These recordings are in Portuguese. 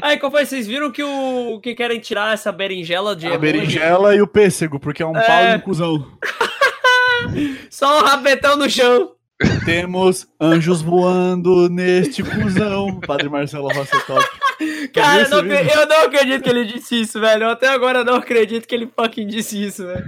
Aí, qual foi? Vocês viram que o que querem tirar essa berinjela de. A berinjela e o pêssego, porque é um é... pau e um cuzão. Só um rabetão no chão. Temos anjos voando neste cuzão. Padre Marcelo Rossetop. Cara, não, eu não acredito que ele disse isso, velho. Eu até agora não acredito que ele fucking disse isso, velho.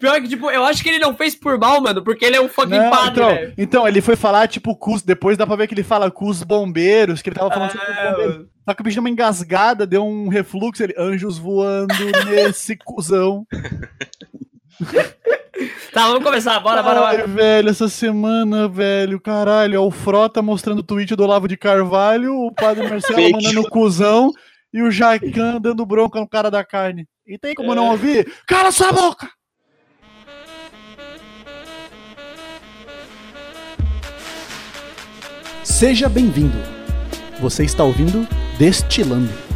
Pior que, tipo, eu acho que ele não fez por mal, mano, porque ele é um fucking não, padre, então, então, ele foi falar, tipo, cus, depois dá pra ver que ele fala com os bombeiros, que ele tava falando ah, bombeiros. Só que o bicho deu uma engasgada, deu um refluxo, ele, anjos voando nesse cuzão. tá, vamos começar, bora, bora, bora. Ai, velho, essa semana, velho, caralho, é o Frota mostrando o tweet do Olavo de Carvalho, o padre Marcelo mandando o cuzão e o Jacan dando bronca no cara da carne. E tem como é. não ouvir? Cala sua boca! Seja bem-vindo. Você está ouvindo Destilando.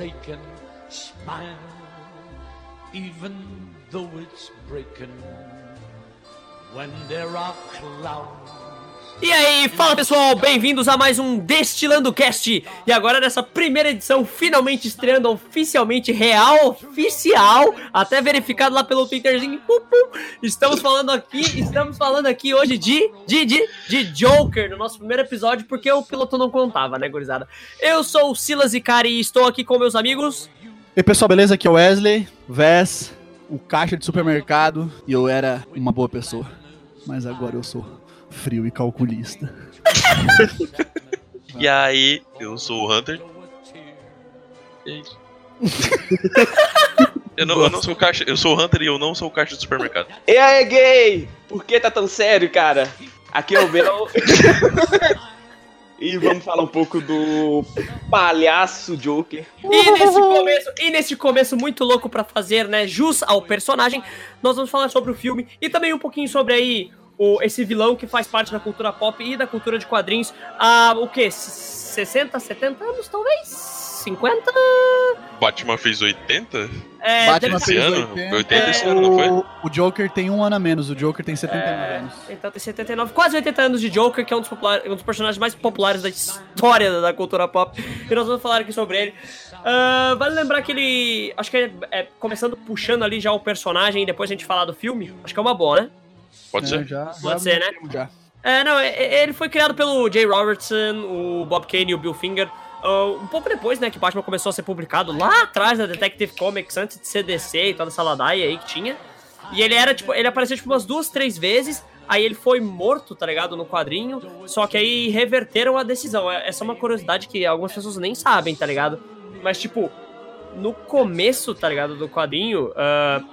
Aching, smile, even though it's breaking. When there are clouds. E aí, fala pessoal, bem-vindos a mais um Destilando Cast. E agora nessa primeira edição, finalmente estreando oficialmente real, oficial, até verificado lá pelo Twitterzinho. Pum, pum. Estamos falando aqui, estamos falando aqui hoje de, de, de, de Joker, no nosso primeiro episódio, porque o piloto não contava, né, gurizada? Eu sou o Silas Icari e estou aqui com meus amigos. E pessoal, beleza? Aqui é o Wesley, Vess, o caixa de supermercado, e eu era uma boa pessoa. Mas agora eu sou frio e calculista. e aí, eu sou o Hunter. eu, não, eu não sou o caixa, eu sou o Hunter e eu não sou o caixa do supermercado. E aí, gay? Por que tá tão sério, cara? Aqui é o Bel. E vamos falar um pouco do palhaço Joker. E nesse começo, e nesse começo muito louco para fazer, né, jus ao personagem, nós vamos falar sobre o filme e também um pouquinho sobre aí o, esse vilão que faz parte da cultura pop e da cultura de quadrinhos há o quê? 60, 70 anos, talvez? 50? Batman fez 80? É, Batman fez ano? 80. Foi 80 é, esse ano, não foi? O Joker tem um ano a menos, o Joker tem 79 é, anos. Então tem 79, quase 80 anos de Joker, que é um dos, popular, um dos personagens mais populares da história da cultura pop. E nós vamos falar aqui sobre ele. Uh, vale lembrar que ele. Acho que é, é, começando puxando ali já o personagem e depois a gente falar do filme. Acho que é uma boa, né? Pode ser? Já, Pode ser, né? Já. É, não, é, é, ele foi criado pelo Jay Robertson, o Bob Kane e o Bill Finger. Uh, um pouco depois, né, que Batman começou a ser publicado lá atrás da Detective Comics, antes de CDC e toda essa ladaia aí que tinha. E ele era, tipo, ele apareceu, tipo, umas duas, três vezes, aí ele foi morto, tá ligado, no quadrinho, só que aí reverteram a decisão. É, essa é uma curiosidade que algumas pessoas nem sabem, tá ligado? Mas, tipo, no começo, tá ligado, do quadrinho, uh,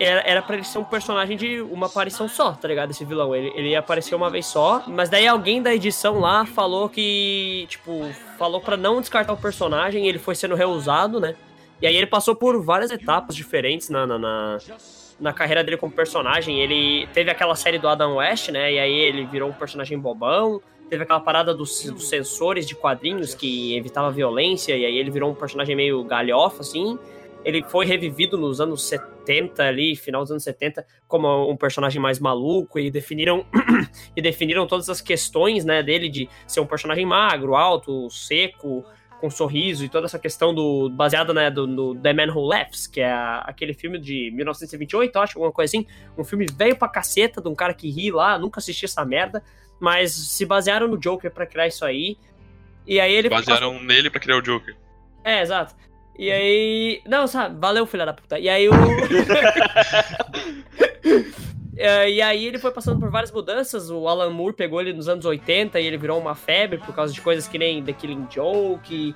era, era pra ele ser um personagem de uma aparição só, tá ligado? Esse vilão. Ele, ele ia aparecer uma vez só, mas daí alguém da edição lá falou que, tipo, falou para não descartar o personagem, ele foi sendo reusado, né? E aí ele passou por várias etapas diferentes na, na, na, na carreira dele como personagem. Ele teve aquela série do Adam West, né? E aí ele virou um personagem bobão. Teve aquela parada dos, dos sensores de quadrinhos que evitava violência, e aí ele virou um personagem meio galhofa, assim ele foi revivido nos anos 70 ali, final dos anos 70, como um personagem mais maluco e definiram e definiram todas as questões, né, dele de ser um personagem magro, alto, seco, com sorriso e toda essa questão do baseada né, do, do The Man Who Laughs, que é a, aquele filme de 1928, acho, alguma coisa assim, um filme velho pra caceta de um cara que ri lá, nunca assisti essa merda, mas se basearam no Joker para criar isso aí. E aí ele basearam passou... nele para criar o Joker. É, exato. E aí. Não, sabe, valeu, filha da puta. E aí o. É, e aí ele foi passando por várias mudanças. O Alan Moore pegou ele nos anos 80 e ele virou uma febre por causa de coisas que nem The Killing Joke.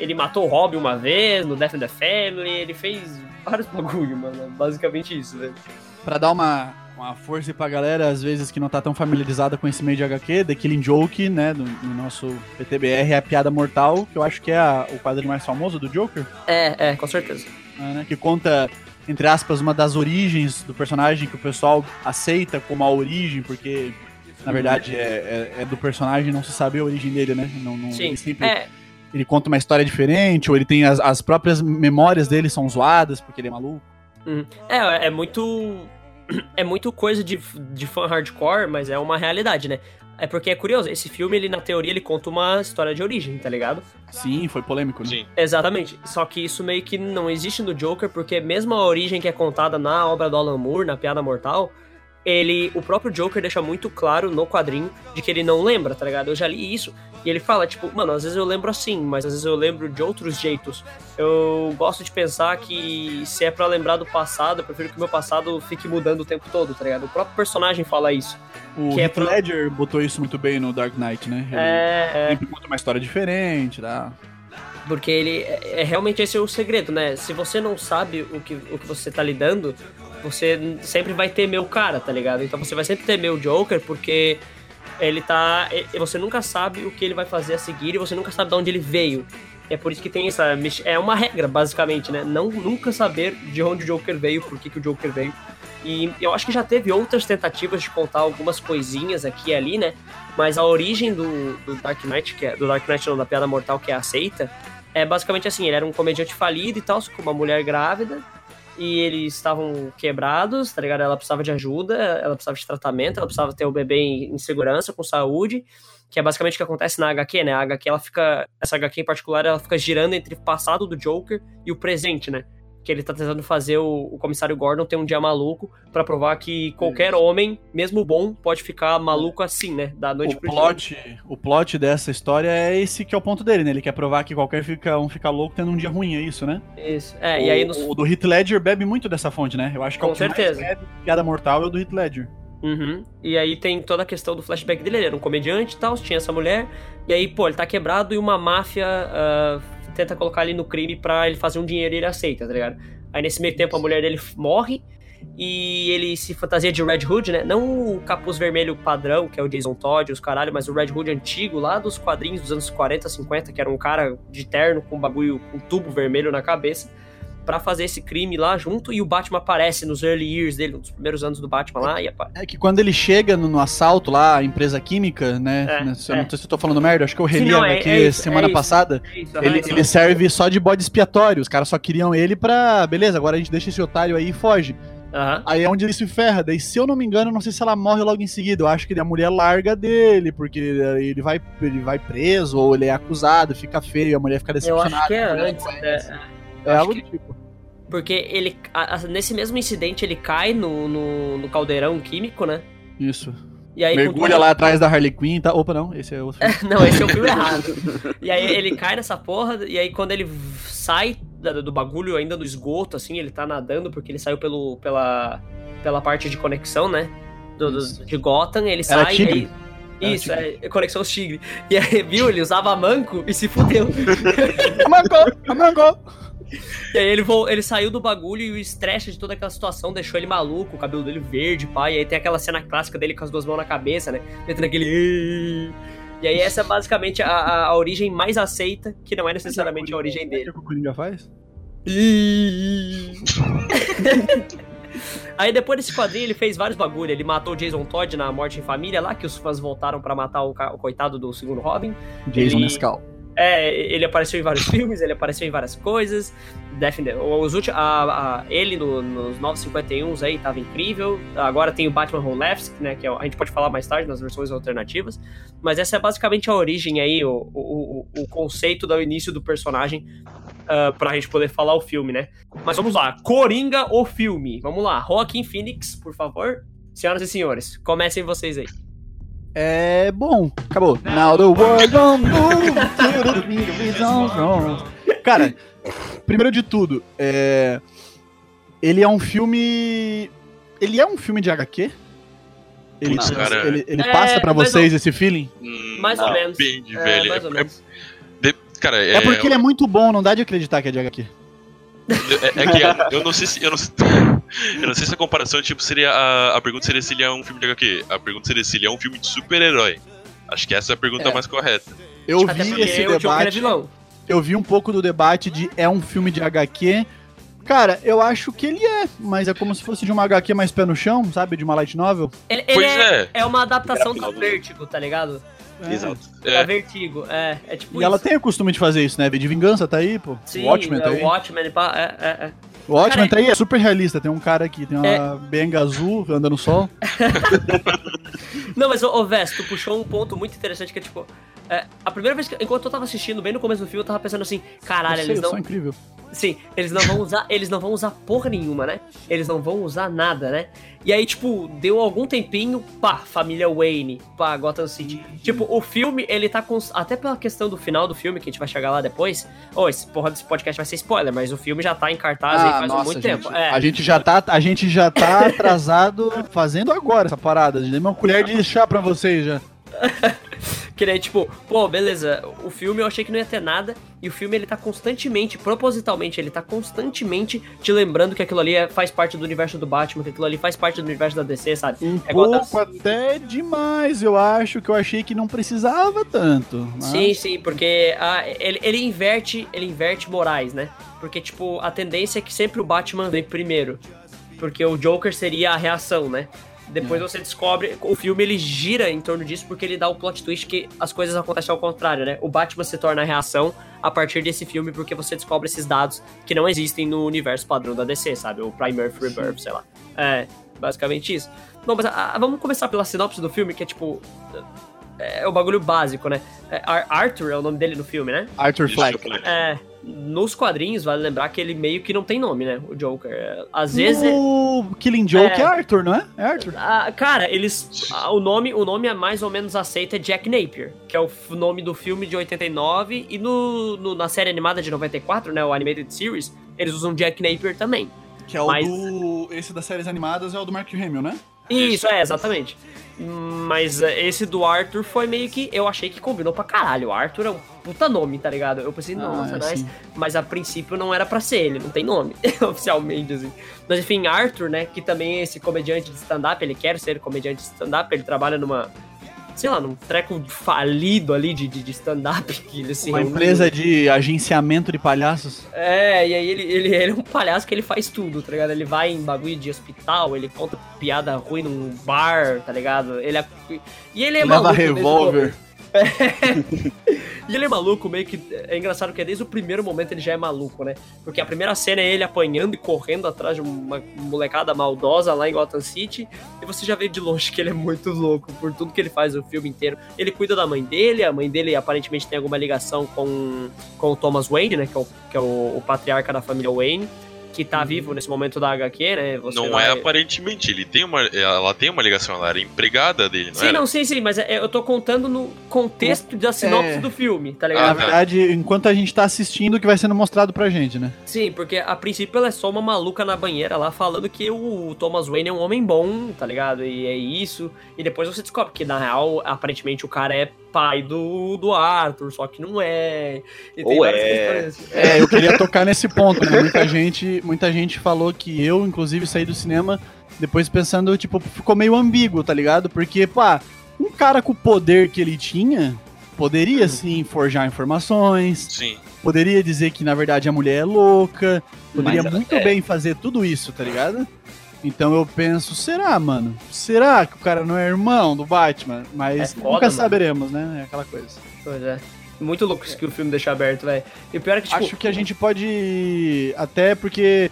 Ele matou o Robbie uma vez no Death in the Family. Ele fez vários bagulho, mano. Basicamente isso, velho. Pra dar uma uma força pra galera, às vezes, que não tá tão familiarizada com esse meio de HQ, The Killing Joke, né, do, do nosso PTBR, é a Piada Mortal, que eu acho que é a, o quadro mais famoso do Joker. É, é, com certeza. É, né, que conta entre aspas, uma das origens do personagem que o pessoal aceita como a origem, porque na verdade é, é, é do personagem não se sabe a origem dele, né? Não, não, Sim. Ele sempre É, ele conta uma história diferente, ou ele tem as, as próprias memórias dele são zoadas porque ele é maluco. é, é muito. É muito coisa de, de fã hardcore, mas é uma realidade, né? É porque é curioso, esse filme, ele, na teoria, ele conta uma história de origem, tá ligado? Sim, foi polêmico, né? Sim. Exatamente. Só que isso meio que não existe no Joker, porque mesmo a origem que é contada na obra do Alan Moore, na Piada Mortal, ele, o próprio Joker deixa muito claro no quadrinho de que ele não lembra, tá ligado? Eu já li isso e ele fala, tipo, mano, às vezes eu lembro assim, mas às vezes eu lembro de outros jeitos. Eu gosto de pensar que se é pra lembrar do passado, eu prefiro que o meu passado fique mudando o tempo todo, tá ligado? O próprio personagem fala isso. O Que é pra- Ledger botou isso muito bem no Dark Knight, né? Ele É, é. sempre conta uma história diferente, tá? Porque ele é, é realmente esse é o segredo, né? Se você não sabe o que, o que você tá lidando, você sempre vai temer o cara, tá ligado? Então você vai sempre temer o Joker porque ele tá. Você nunca sabe o que ele vai fazer a seguir e você nunca sabe de onde ele veio. É por isso que tem essa. É uma regra, basicamente, né? Não nunca saber de onde o Joker veio, por que, que o Joker veio. E eu acho que já teve outras tentativas de contar algumas coisinhas aqui e ali, né? Mas a origem do, do Dark Knight, que é, do Dark Knight não, da Piada Mortal, que é aceita, é basicamente assim, ele era um comediante falido e tal, com uma mulher grávida, e eles estavam quebrados, tá ligado? Ela precisava de ajuda, ela precisava de tratamento, ela precisava ter o bebê em, segurança, com saúde, que é basicamente o que acontece na HQ, né? A HQ, ela fica, essa HQ em particular, ela fica girando entre o passado do Joker e o presente, né? Que ele tá tentando fazer o, o comissário Gordon ter um dia maluco pra provar que qualquer homem, mesmo bom, pode ficar maluco assim, né? Da noite O pro dia. plot, o plot dessa história é esse que é o ponto dele, né? Ele quer provar que qualquer fica, um fica louco tendo um dia ruim, é isso, né? Isso. É, o, e aí nos o do Heath Ledger bebe muito dessa fonte, né? Eu acho que é Com o que mais certeza. bebe piada mortal é o do Heath Ledger. Uhum. E aí tem toda a questão do flashback dele, ele era um comediante e tal, tinha essa mulher, e aí, pô, ele tá quebrado e uma máfia ah, tenta colocar ele no crime pra ele fazer um dinheiro e ele aceita, tá ligado? Aí nesse meio tempo a mulher dele morre e ele se fantasia de Red Hood, né? Não o capuz vermelho padrão, que é o Jason Todd, os caralho, mas o Red Hood antigo, lá dos quadrinhos dos anos 40, 50, que era um cara de terno com bagulho, com um tubo vermelho na cabeça. Pra fazer esse crime lá junto, e o Batman aparece nos early years dele, nos primeiros anos do Batman lá, e apa- É que quando ele chega no, no assalto lá, a empresa química, né? É, né, se eu é. Não sei se eu tô falando merda, acho que eu reli não, a é- HQ é isso, semana é passada. É isso, Ele, serve só de bode expiatório. Os caras só queriam ele pra. Beleza, agora a gente deixa esse otário aí e foge. Aham. Aí é onde ele se ferra. Daí, se eu não me engano, eu não sei se ela morre logo em seguida. Eu acho que a mulher larga dele, porque ele vai, ele vai preso, ou ele é acusado, fica feio, a mulher fica Eu decepcionada. acho que é antes, é. É. Algo do tipo. Porque ele. a- a- nesse mesmo incidente ele cai no, no, no caldeirão químico, né? Isso. E aí, Mergulha tudo- lá atrás da Harley Quinn. Tá... Opa, não, esse é outro filme. Não, esse é o filme errado. E aí ele cai nessa porra, e aí quando ele sai do bagulho ainda do esgoto, assim, ele tá nadando porque ele saiu pelo, pela, pela parte de conexão, né? Do, do- de Gotham, ele Era sai. tigre? e aí- isso, é conexão tigre. E aí, viu? Ele usava manco e se fudeu. Amangou, amangou. E aí ele, ele saiu do bagulho e o estresse de toda aquela situação deixou ele maluco, o cabelo dele verde, pai. E aí tem aquela cena clássica dele com as duas mãos na cabeça, né? Entrando aquele. E aí essa é basicamente a, a- a origem mais aceita, que não é necessariamente a origem dele. o que o Coringa faz? Aí depois desse quadrinho ele fez vários bagulho. Ele matou o Jason Todd na Morte em Família lá, que os fãs voltaram pra matar o, coitado do segundo Robin. Jason Ele- Mescal. É, ele apareceu em vários filmes, ele apareceu em várias coisas. The- os últimos, a, a- ele no- nos 951 aí tava incrível. Agora tem o Batman Who Laughs, né? Que é a gente pode falar mais tarde nas versões alternativas. Mas essa é basicamente a origem aí, o, o, o, conceito do início do personagem. Uh, pra gente poder falar o filme, né? Mas vamos lá, Coringa o filme. Vamos lá, Joaquin Phoenix, por favor. Senhoras e senhores, comecem vocês aí. É bom, acabou. Now the world don't move to the. Cara, primeiro de tudo, é... ele é um filme. Ele é um filme de HQ? Ele, Putz, cara. ele, ele É, passa pra mais vocês esse feeling? Hum, Mais ou não, menos. Bem de É, velho. mais ou É- menos. é- cara, é, É porque ele é muito bom, não dá de acreditar que é de HQ. é, é que eu não sei se. Eu não, sei- eu não sei se a comparação tipo, seria. A, a pergunta seria se ele é um filme de HQ. A pergunta seria se ele é um filme de super-herói. Acho que essa é a pergunta É. mais correta. Eu Até vi esse é debate. Eu vi um pouco do debate de é um filme de HQ. Cara, eu acho que ele é, mas é como se fosse de uma HQ mais pé no chão, sabe? De uma light novel. Ele, ele Pois é, é. é uma adaptação do. Vertigo, tá ligado? É. Exato. Da É, Vertigo, é. É tipo E ela isso. tem o costume de fazer isso, né? De Vingança tá aí, pô. Sim, o Watchmen é, tá aí. o Watchmen, pá, é, é, é. O Watchmen Cara, tá aí, é super realista. Tem um cara aqui, tem uma É. benga azul, anda no sol. Não, mas, ô, ô Vess, tu puxou um ponto muito interessante que é tipo. é, a primeira vez que. Enquanto eu tava assistindo, bem no começo do filme, eu tava pensando assim, caralho, eu sei, eles eu não. incrível. Sim, eles não vão usar. Eles não vão usar porra nenhuma, né? Eles não vão usar nada, né? E aí, tipo, deu algum tempinho, pá, família Wayne, pá, Gotham City. Tipo, o filme, ele tá com. Até pela questão do final do filme, que a gente vai chegar lá depois. Ô, esse porra desse podcast vai ser spoiler, mas o filme já tá em cartaz aí faz muito gente. tempo. É. A gente já tá, a gente já tá atrasado fazendo agora essa parada. Dei uma colher de chá pra vocês já. Que daí, tipo, pô, beleza, o filme eu achei que não ia ter nada, e o filme ele tá constantemente, propositalmente, ele tá constantemente te lembrando que aquilo ali é- faz parte do universo do Batman, que aquilo ali faz parte do universo da DC, sabe? Um É pouco das- até demais, eu acho que eu achei que não precisava tanto. mas- Sim, sim, porque ah, ele, ele inverte, ele inverte morais, né? Porque, tipo, a tendência é que sempre o Batman vem primeiro. Porque o Joker seria a reação, né? Depois você descobre, o filme ele gira em torno disso porque ele dá o plot twist que as coisas acontecem ao contrário, né? O Batman se torna a reação a partir desse filme porque você descobre esses dados que não existem no universo padrão da DC, sabe? O Prime Earth Rebirth, sei lá. É, basicamente isso. Bom, mas ah, vamos começar pela sinopse do filme, que é tipo. É o bagulho básico, né? É, Ar- Arthur é o nome dele no filme, né? Arthur. Fleck. É, nos quadrinhos, vale lembrar que ele meio que não tem nome, né? O Joker. É, Às vezes. O Killing Joke É. é. Arthur, não é? É Arthur. Ah, cara, eles. ah, o, nome, o nome é mais ou menos aceito é Jack Napier, que é o nome do filme de 89. E no, no- na série animada de 94, né? O Animated Series, eles usam Jack Napier também. Que é o Mas- do. Esse das séries animadas é o do Mark Hamill, né? Isso, é, exatamente. Mas é, esse do Arthur foi meio que. Eu achei que combinou pra caralho. O Arthur é um puta nome, tá ligado? Eu pensei, nossa, Ah, sim. Mas a princípio não era pra ser ele, não tem nome, oficialmente, assim. Mas enfim, Arthur, né, que também é esse comediante de stand-up, ele quer ser comediante de stand-up, ele trabalha numa. Sei lá, num treco falido ali de, de, de stand-up que ele se Uma reúne. empresa de agenciamento de palhaços. É, e aí ele, ele, ele é um palhaço que ele faz tudo, tá ligado? Ele vai em bagulho de hospital, ele conta piada ruim num bar, tá ligado? Ele é... E ele é Leva maluco. o revólver. E ele é maluco, meio que. É engraçado que desde o primeiro momento ele já é maluco, né? Porque a primeira cena é ele apanhando e correndo atrás de uma molecada maldosa lá em Gotham City. E você já vê de longe que ele é muito louco por tudo que ele faz o filme inteiro. Ele cuida da mãe dele, a mãe dele aparentemente tem alguma ligação com, com o Thomas Wayne, né? Que é o, que é o, o patriarca da família Wayne. Que tá vivo nesse momento da HQ, né? Você Não vai- é aparentemente, ele tem uma. Ela tem uma ligação, ela era empregada dele, não Sim, era? não, sim, sim, mas é- eu tô contando no contexto da sinopse É. do filme, tá Ah, ligado? Na tá. verdade, enquanto a gente tá assistindo, que vai sendo mostrado pra gente, né? Sim, porque a princípio ela é só uma maluca na banheira lá falando que o Thomas Wayne é um homem bom, tá ligado? E é isso. E depois você descobre que, na real, aparentemente o cara é pai do, do Arthur, só que não é. E Ou é. É, eu queria tocar nesse ponto, né? Muita gente, muita gente falou que eu, inclusive, saí do cinema depois pensando, tipo, ficou meio ambíguo, tá ligado? Porque, pá, um cara com o poder que ele tinha poderia, sim, forjar informações, Sim. poderia dizer que, na verdade, a mulher é louca, poderia Mas muito é. bem fazer tudo isso, tá ligado? Então eu penso, será, mano? Será que o cara não é irmão do Batman? Mas É foda, nunca mano. saberemos, né? É aquela coisa. Pois é. Muito louco isso que o filme deixa aberto, velho. E o pior é que, tipo. Acho que a gente pode. Até porque.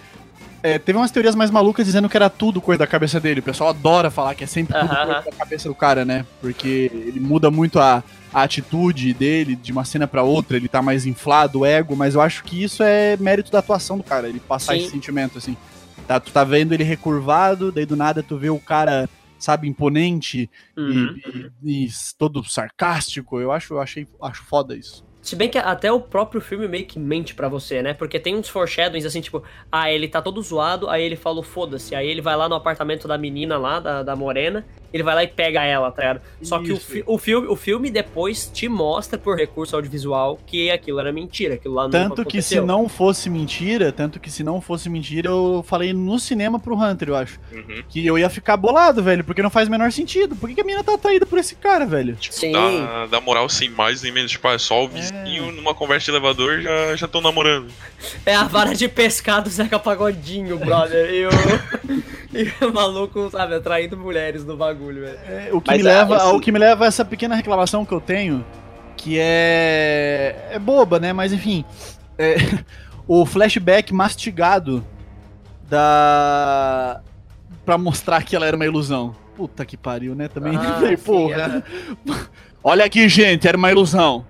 é, teve umas teorias mais malucas dizendo que era tudo coisa da cabeça dele. O pessoal adora falar que é sempre tudo coisa aham. da cabeça do cara, né? Porque ele muda muito a, a atitude dele de uma cena pra outra, ele tá mais inflado, o ego, mas eu acho que isso é mérito da atuação do cara, ele passar Sim. esse sentimento, assim. Tá, tu tá vendo ele recurvado, daí do nada tu vê o cara, sabe, imponente e- uhum. e, e todo sarcástico. Eu acho, eu achei, acho foda isso. Se bem que até o próprio filme meio que mente pra você, né? Porque tem uns foreshadowings assim, tipo, ah, ele tá todo zoado, aí ele fala, foda-se. Aí ele vai lá no apartamento da menina lá, da, da morena, ele vai lá e pega ela, tá ligado? Só que o, fi- o, filme, o filme depois te mostra por recurso audiovisual que aquilo era mentira, aquilo lá não Tanto que se não fosse mentira, tanto que se não fosse mentira, eu falei no cinema pro Hunter, eu acho. Uhum. Que eu ia ficar bolado, velho, porque não faz o menor sentido. Por que, que a mina tá atraída por esse cara, velho? Tipo, Sim. dá, dá moral sem mais nem menos. Tipo, é só o vizinho numa conversa de elevador já já estão namorando. É a vara de pescar do Zeca Pagodinho, brother. E o, e o maluco, sabe, atraindo mulheres no bagulho, velho. É, o, que Mas, me leva, assim- o que me leva a essa pequena reclamação que eu tenho, que é. É boba, né? Mas enfim. é, o flashback mastigado da. pra mostrar que ela era uma ilusão. Puta que pariu, né? Também. Ah, Falei, sim, porra. Olha aqui, gente, era uma ilusão.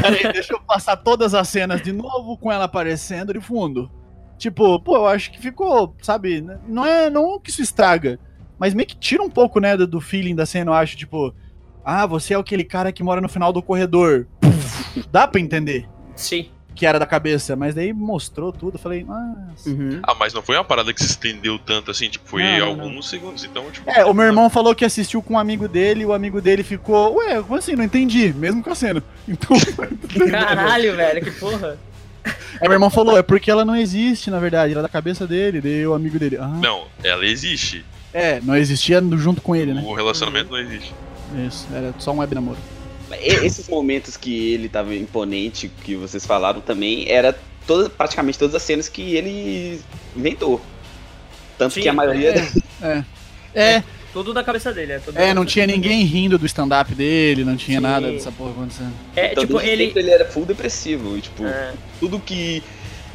Peraí, deixa eu passar todas as cenas de novo com ela aparecendo de fundo. Tipo, pô, eu acho que ficou, sabe? Não é não que isso estraga, mas meio que tira um pouco, né, do, do feeling da cena, eu acho, tipo, ah, você é aquele cara que mora no final do corredor. Dá pra entender Sim. Que era da cabeça, mas daí mostrou tudo, eu falei, ah. Ah, mas não foi uma parada que se estendeu tanto assim, tipo, foi Não, não, alguns segundos, então, tipo. É, o meu irmão falou que assistiu com um amigo dele e o amigo dele ficou, ué, como assim? Não entendi, mesmo com a cena. Então. Caralho, velho, que porra. Aí meu irmão falou, é porque ela não existe, na verdade, ela é da cabeça dele, daí o amigo dele. Ah, Não, ela existe. é, não existia junto com ele, né? O relacionamento não existe. Isso, era só um web namoro. Esses momentos que ele tava imponente, que vocês falaram também, era toda, praticamente todas as cenas que ele inventou. Tanto Sim, que a maioria. É. É, Tudo da cabeça dele, é tudo é, não tinha dele. ninguém rindo do stand-up dele, não tinha Sim. nada dessa porra acontecendo. É, Então, tipo, ele. sempre ele era full depressivo. E, tipo, É, tudo que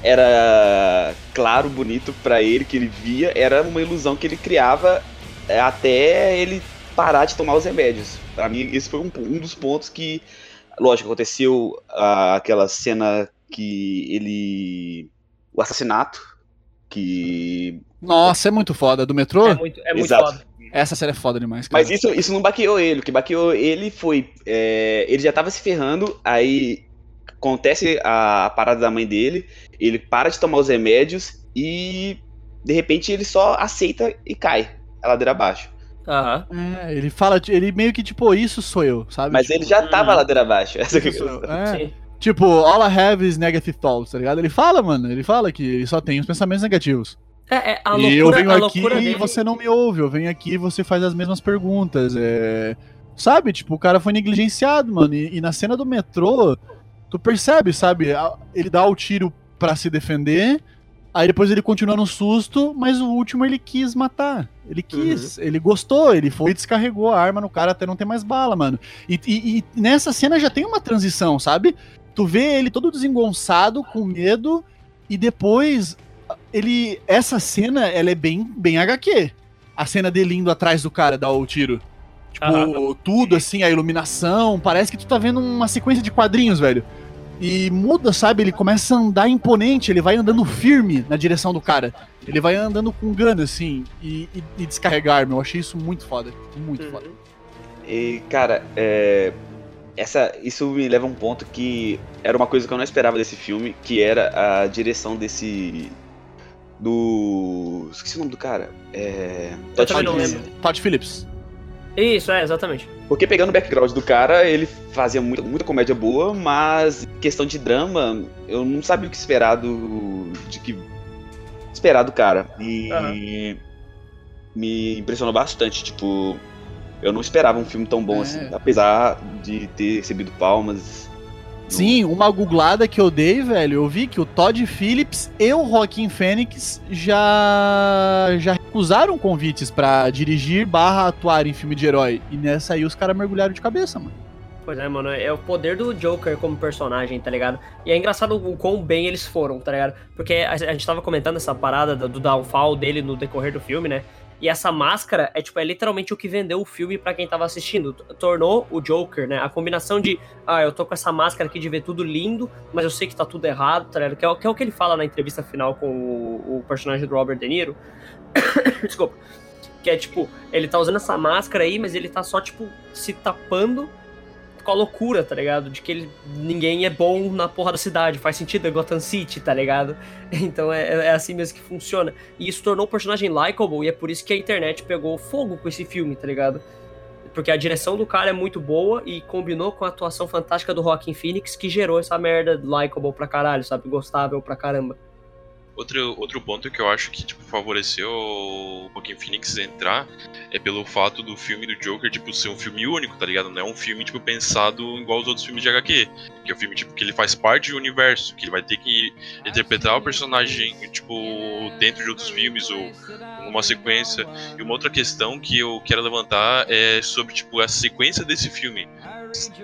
era claro, bonito pra ele, que ele via, era uma ilusão que ele criava é, até ele parar de tomar os remédios. Pra mim, esse foi um, um dos pontos que, lógico, aconteceu ah, aquela cena que ele. o assassinato, que. Nossa, é muito foda. Do metrô? é muito, é muito Exato. foda. Essa série é foda demais, cara. Mas isso, isso não baqueou ele, o que baqueou ele foi. é, ele já tava se ferrando, aí acontece a, a parada da mãe dele, ele para de tomar os remédios e de repente ele só aceita e cai a ladeira abaixo. Aham. É, ele fala, ele meio que tipo, isso sou eu, sabe? Mas Tipo, ele já tava Uhum. a ladeira abaixo. Essa que eu. É. Sim. Tipo, all I have is negative thoughts, tá ligado? Ele fala, mano, ele fala que ele só tem os pensamentos negativos. É, é, a e eu loucura, venho a aqui loucura e dele. você não me ouve, eu venho aqui e você faz as mesmas perguntas. É... Sabe, tipo, o cara foi negligenciado, mano. E, e na cena do metrô, tu percebe, sabe? Ele dá o tiro pra se defender, aí depois ele continua no susto, mas o último ele quis matar. Ele quis, ele gostou, ele foi e descarregou a arma no cara até não ter mais bala, mano. E, e- e nessa cena já tem uma transição, sabe? Tu vê ele todo desengonçado, com medo, e depois ele. Essa cena, ela é bem, bem HQ. A cena dele indo atrás do cara dar o tiro. Tipo, tudo assim, a iluminação. Parece que tu tá vendo uma sequência de quadrinhos, velho. E muda, sabe? Ele começa a andar imponente, ele vai andando firme na direção do cara. Ele vai andando com gana, assim, e, e, e descarregar arma. Eu achei isso muito foda. Muito Uhum. foda. E, cara, é, essa, isso me leva a um ponto que era uma coisa que eu não esperava desse filme, que era a direção desse. Do. Esqueci o nome do cara. É. Todd Phillips. Todd Phillips. Isso, é, exatamente. Porque pegando o background do cara, ele fazia muita, muita comédia boa, mas em questão de drama, eu não sabia o que esperar do. de que. esperar do cara. E. Aham. me impressionou bastante, tipo. Eu não esperava um filme tão bom É. assim, apesar de ter recebido palmas. Sim, uma googlada que eu dei, velho, eu vi que o Todd Phillips e o Joaquim Fênix já já recusaram convites pra dirigir barra atuar em filme de herói. E nessa aí os caras mergulharam de cabeça, mano. Pois é, mano, é o poder do Joker como personagem, tá ligado? E é engraçado o quão bem eles foram, tá ligado? Porque a, a gente tava comentando essa parada do, do downfall dele no decorrer do filme, né? E essa máscara é, tipo, é literalmente o que vendeu o filme pra quem tava assistindo. Tornou o Joker, né? A combinação de, ah, eu tô com essa máscara aqui de ver tudo lindo, mas eu sei que tá tudo errado, tá ligado? Que é, o- que é o que ele fala na entrevista final com o, o personagem do Robert De Niro. Desculpa. Que é tipo, ele tá usando essa máscara aí, mas ele tá só, tipo, se tapando com a loucura, tá ligado? De que ele, ninguém é bom na porra da cidade. Faz sentido, é Gotham City, tá ligado? Então é, é assim mesmo que funciona. E isso tornou o personagem likable e é por isso que a internet pegou fogo com esse filme, tá ligado? Porque a direção do cara é muito boa e combinou com a atuação fantástica do Rockin' Phoenix que gerou essa merda likable pra caralho, sabe? Gostável pra caramba. Outro, outro ponto que eu acho que tipo, favoreceu o Joaquin Phoenix entrar é pelo fato do filme do Joker tipo, ser um filme único, tá ligado? Não é um filme tipo, pensado igual os outros filmes de HQ. Que é um filme tipo, que ele faz parte do universo, que ele vai ter que interpretar o personagem tipo, dentro de outros filmes ou numa sequência. E uma outra questão que eu quero levantar é sobre tipo, a sequência desse filme.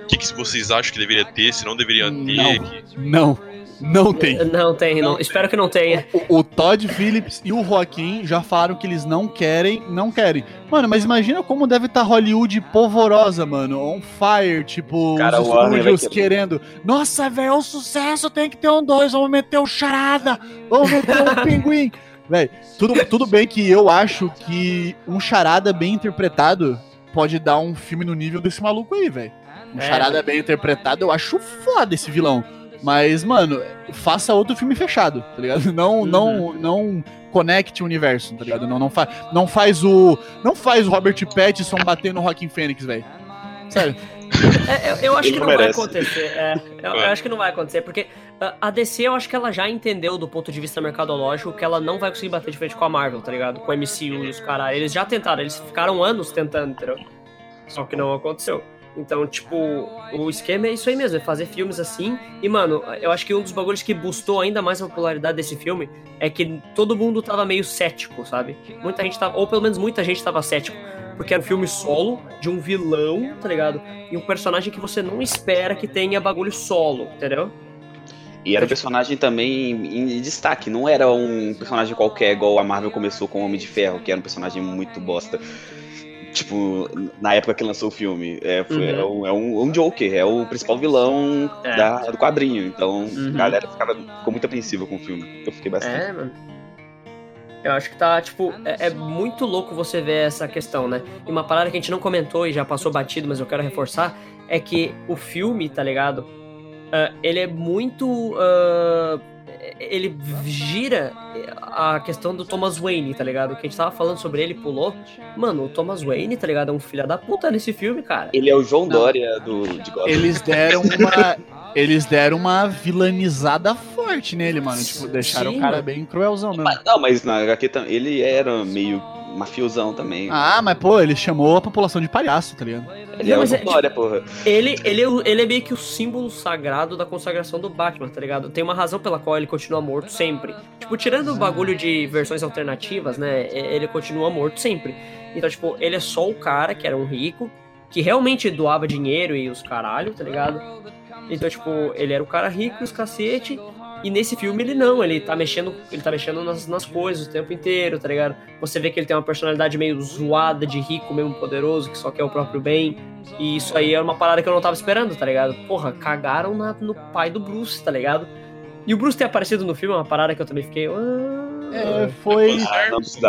O que, que vocês acham que deveria ter, se não deveria ter? Não. Que... Não. Não tem. Não tem, não. Espero que não tenha. O, o Todd Phillips e o Joaquim já falaram que eles não querem, não querem. Mano, mas imagina como deve estar tá Hollywood polvorosa, mano. On fire, tipo, Cara, os estúdios querendo. Nossa, velho, é um sucesso, tem que ter um dois, vamos meter o charada, vamos meter o pinguim. Véi, tudo, tudo bem que eu acho que um charada bem interpretado pode dar um filme no nível desse maluco aí, velho. Um É. charada bem interpretado, eu acho foda esse vilão. Mas, mano, faça outro filme fechado, tá ligado? Não, não, não conecte o universo, tá ligado? Não, não, fa não faz o. Não faz o Robert Pattinson bater no Rockin' Phoenix, velho. Sério. É, eu, eu acho Ele que não não vai merece. acontecer. é. eu, eu acho que não vai acontecer, porque a DC eu acho que ela já entendeu do ponto de vista mercadológico que ela não vai conseguir bater de frente com a Marvel, tá ligado? Com o MCU e os caras. Eles já tentaram, eles ficaram anos tentando, entendeu? Só que não aconteceu. Então, tipo, o esquema é isso aí mesmo, é fazer filmes assim. E, mano, eu acho que um dos bagulhos que boostou ainda mais a popularidade desse filme é que todo mundo tava meio cético, sabe? Muita gente tava, ou pelo menos muita gente tava cético. Porque era um filme solo de um vilão, tá ligado? E um personagem que você não espera que tenha bagulho solo, entendeu? E era um personagem também em destaque, não era um personagem qualquer, igual a Marvel começou com o Homem de Ferro, que era um personagem muito bosta. Tipo, na época que lançou o filme. É, foi- Uhum. é um, é um- Joker, é o principal vilão É. da- do quadrinho. Então Uhum. a galera ficava, ficou muito apreensiva com o filme. Eu fiquei bastante. É, mano. Eu acho que tá, tipo, é, é muito louco você ver essa questão, né? E uma parada que a gente não comentou e já passou batido, mas eu quero reforçar, é que o filme, tá ligado? Ah, ele é muito. ah, ele gira a questão do Thomas Wayne, tá ligado? Que a gente tava falando sobre ele pulou. Mano, o Thomas Wayne, tá ligado? É um filho da puta nesse filme, cara. Ele é o João Dória do, de Gotham. Eles deram uma. Eles deram uma vilanizada forte nele, mano. Tipo, deixaram Sim, o cara mano. bem cruelzão mesmo. Mas- não, mas na HQ ele era meio mafiosão também. Ah, mas pô, ele chamou a população de palhaço, tá ligado? ele não, é mas João é, Dória, porra. Ele, ele, é o- ele é meio que o símbolo sagrado da consagração do Batman, tá ligado? Tem uma razão pela qual ele continua morto sempre. Tipo, tirando o bagulho de versões alternativas, né? Ele continua morto sempre. Então, tipo, ele é só o cara que era um rico, que realmente doava dinheiro e os caralho, tá ligado? Então, tipo, ele era o cara rico e os cacete. E nesse filme ele não, ele tá mexendo, ele tá mexendo nas, nas coisas o tempo inteiro, tá ligado? Você vê que ele tem uma personalidade meio zoada de rico, mesmo poderoso, que só quer o próprio bem. E isso aí é uma parada que eu não tava esperando, tá ligado? Porra, cagaram na- no pai do Bruce, tá ligado? E o Bruce ter aparecido no filme é uma parada que eu também fiquei. "Ah". É, foi.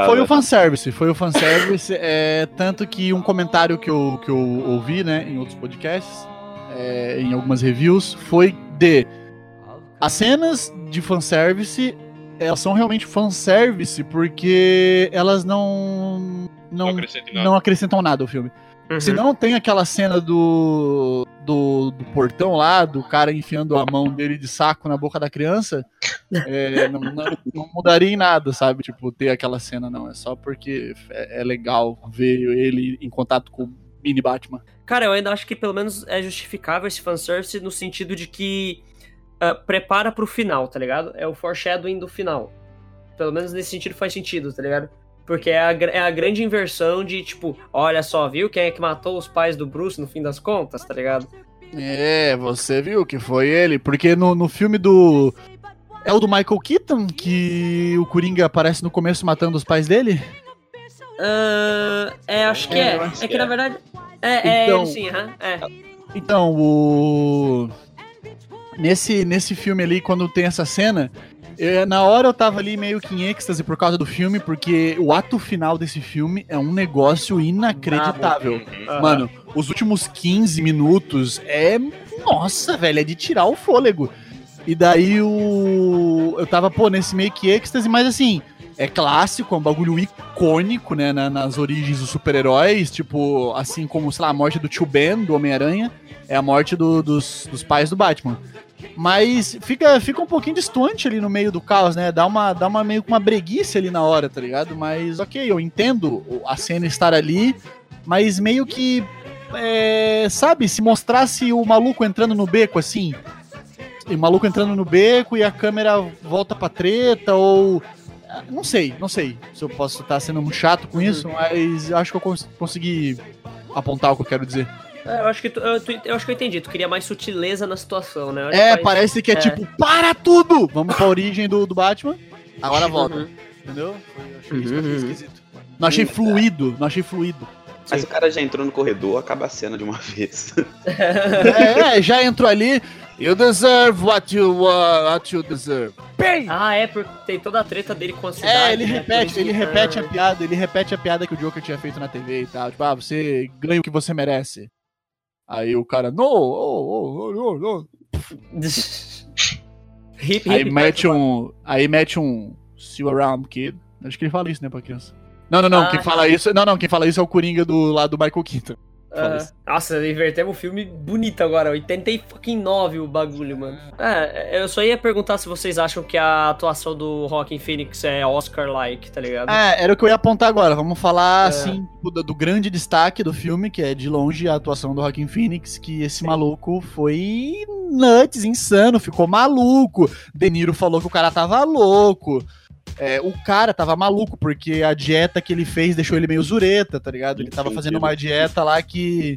Foi o fanservice, foi o fanservice. é, tanto que um comentário que eu, que eu ouvi, né, em outros podcasts, é, em algumas reviews, foi de as cenas de fanservice, elas são realmente fanservice porque elas não. Não Não, nada. não acrescentam nada ao filme. Uhum. Se não tem aquela cena do, do, do portão lá, do cara enfiando a mão dele de saco na boca da criança, é, não, não- não mudaria em nada, sabe? Tipo, ter aquela cena, não. É só porque é, é legal ver ele em contato com o mini Batman. Cara, eu ainda acho que pelo menos é justificável esse fanservice no sentido de que ah, prepara pro final, tá ligado? É o foreshadowing do final. Pelo menos nesse sentido faz sentido, tá ligado? Porque é a, é a grande inversão de, tipo, olha só, viu quem é que matou os pais do Bruce no fim das contas, tá ligado? É, você viu que foi ele, porque no, no filme do. É o do Michael Keaton, que o Coringa aparece no começo matando os pais dele? Ah, é, acho que É, é. É que na é. verdade. É, é Então- ele sim, aham, é. Então, o. Nesse, nesse filme ali, quando tem essa cena, eu- na hora eu tava ali meio que em êxtase por causa do filme, porque o ato final desse filme é um negócio inacreditável. Aham. Mano, os últimos 15 minutos é. Nossa, velho, é de tirar o fôlego. E daí o. Eu tava, pô, nesse meio que êxtase, mas assim. é clássico, é um bagulho icônico, né, na, nas origens dos super-heróis, tipo, assim como, sei lá, a morte do tio Ben, do Homem-Aranha, é a morte do, dos, dos pais do Batman. Mas fica, fica um pouquinho distante ali no meio do caos, né? Dá uma, dá uma meio com uma breguice ali na hora, tá ligado? Mas ok, eu entendo a cena estar ali, mas meio que. É, sabe, se mostrasse o maluco entrando no beco assim. O maluco entrando no beco e a câmera volta pra treta, ou. Não sei, não sei se eu posso estar sendo muito chato com isso, mas acho que eu cons consegui apontar o que eu quero dizer. É, eu acho que tu, eu, tu, eu, acho que eu entendi. Tu queria mais sutileza na situação, né? É, faz... parece que é, é, tipo, para tudo! Vamos pra origem do, do Batman. Agora volta. Uhum. Entendeu? Eu achei isso uhum. esquisito. Não achei fluido, não achei fluido. Mas Sim. o cara já entrou no corredor, acaba a cena de uma vez. é, já entrou ali. You deserve what you, uh, what you deserve. Bem! Ah, é, porque tem toda a treta dele com a cidade. É, ele né? repete, ele repete a piada, ele repete a piada que o Joker tinha feito na TV e tal. Tipo, ah, você ganha o que você merece. Aí o cara, no, oh, oh, oh, oh. aí mete um. Aí mete um. See you around, kid. Acho que ele fala isso, né, pra criança. Não, não, não. Ah, quem fala isso. Não, não, quem fala isso é o Coringa do lado do Michael Keaton. Uh, nossa, invertemos o filme bonito agora. 89 o bagulho, mano. É, eu só ia perguntar se vocês acham que a atuação do Rockin' Phoenix é Oscar-like, tá ligado? É, era o que eu ia apontar agora. Vamos falar, é. assim, do, do, grande destaque do filme, que é de longe a atuação do Rockin' Phoenix, que esse Sim. maluco foi nuts, insano, ficou maluco. De Niro falou que o cara tava louco. É, o cara tava maluco, porque a dieta que ele fez deixou ele meio zureta, tá ligado? Ele tava fazendo uma dieta lá que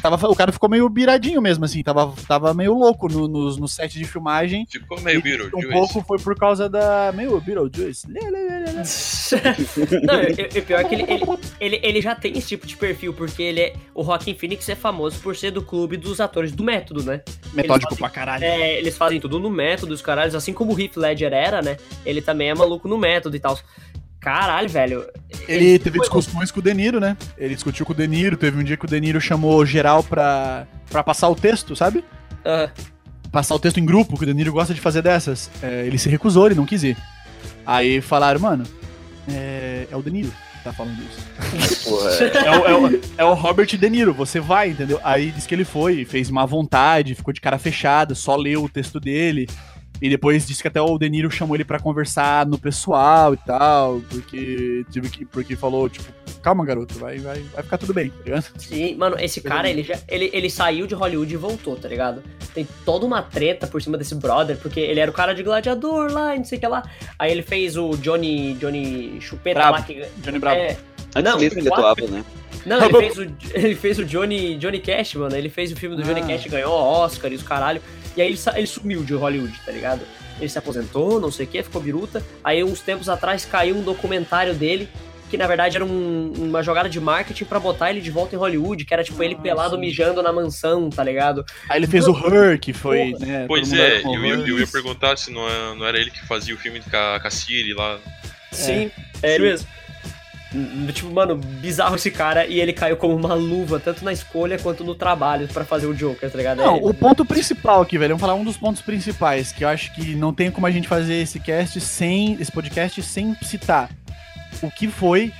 Tava, o cara ficou meio biradinho mesmo, assim, tava, tava meio louco no, no, no set de filmagem. Ficou meio Beetlejuice. Um pouco foi por causa da. meio Beetlejuice. Não, o pior é que ele, ele, ele, ele, já tem esse tipo de perfil, porque ele é. O Rockin' Phoenix é famoso por ser do clube dos atores do método, né? Metódico fazem, pra caralho. É, eles fazem tudo no método, os caralhos, assim como o Heath Ledger era, né? Ele também é maluco no método e tal. Caralho, velho. Ele, ele teve discussões com o Deniro, né? Ele discutiu com o Deniro. Teve um dia que o Deniro chamou geral pra, pra passar o texto, sabe? Uhum. Passar o texto em grupo, que o Deniro gosta de fazer dessas. É, ele se recusou, ele não quis ir. Aí falaram, mano, é, é o Deniro que tá falando isso. Porra, é. É, o, é, o, é o Robert De Niro, você vai, entendeu? Aí disse que ele foi, fez má vontade, ficou de cara fechada, só leu o texto dele. E depois disse que até o Deniro chamou ele para conversar no pessoal e tal, porque tive que, porque falou, tipo, calma, garoto, vai, vai, vai ficar tudo bem, tá ligado? Sim, mano, esse cara, ele já ele, ele saiu de Hollywood e voltou, tá ligado? Tem toda uma treta por cima desse brother, porque ele era o cara de gladiador lá, não sei o que lá. Aí ele fez o Johnny, Johnny Chupeta Bravo. lá que Johnny Bravo. É, Antes não, mesmo ele atuava, né? Não, ele fez, o, ele fez o Johnny, Johnny Cash, mano. Ele fez o filme do ah. Johnny Cash, ganhou Oscar e os caralho. E aí ele, ele sumiu de Hollywood, tá ligado? Ele se aposentou, não sei o que, ficou biruta. Aí uns tempos atrás caiu um documentário dele que na verdade era um, uma jogada de marketing para botar ele de volta em Hollywood, que era tipo ele pelado mijando na mansão, tá ligado? Aí ele fez o Her, que foi, né? Pois é, eu ia, eu ia, perguntar se não, é, não era ele que fazia o filme com a, com a Siri lá. Sim, é, é ele mesmo. Tipo, mano, bizarro esse cara e ele caiu como uma luva, tanto na escolha quanto no trabalho para fazer o Joker, tá ligado? Não, é, o ponto principal aqui, velho, vamos falar um dos pontos principais, que eu acho que não tem como a gente fazer esse cast sem, esse podcast sem citar. O que foi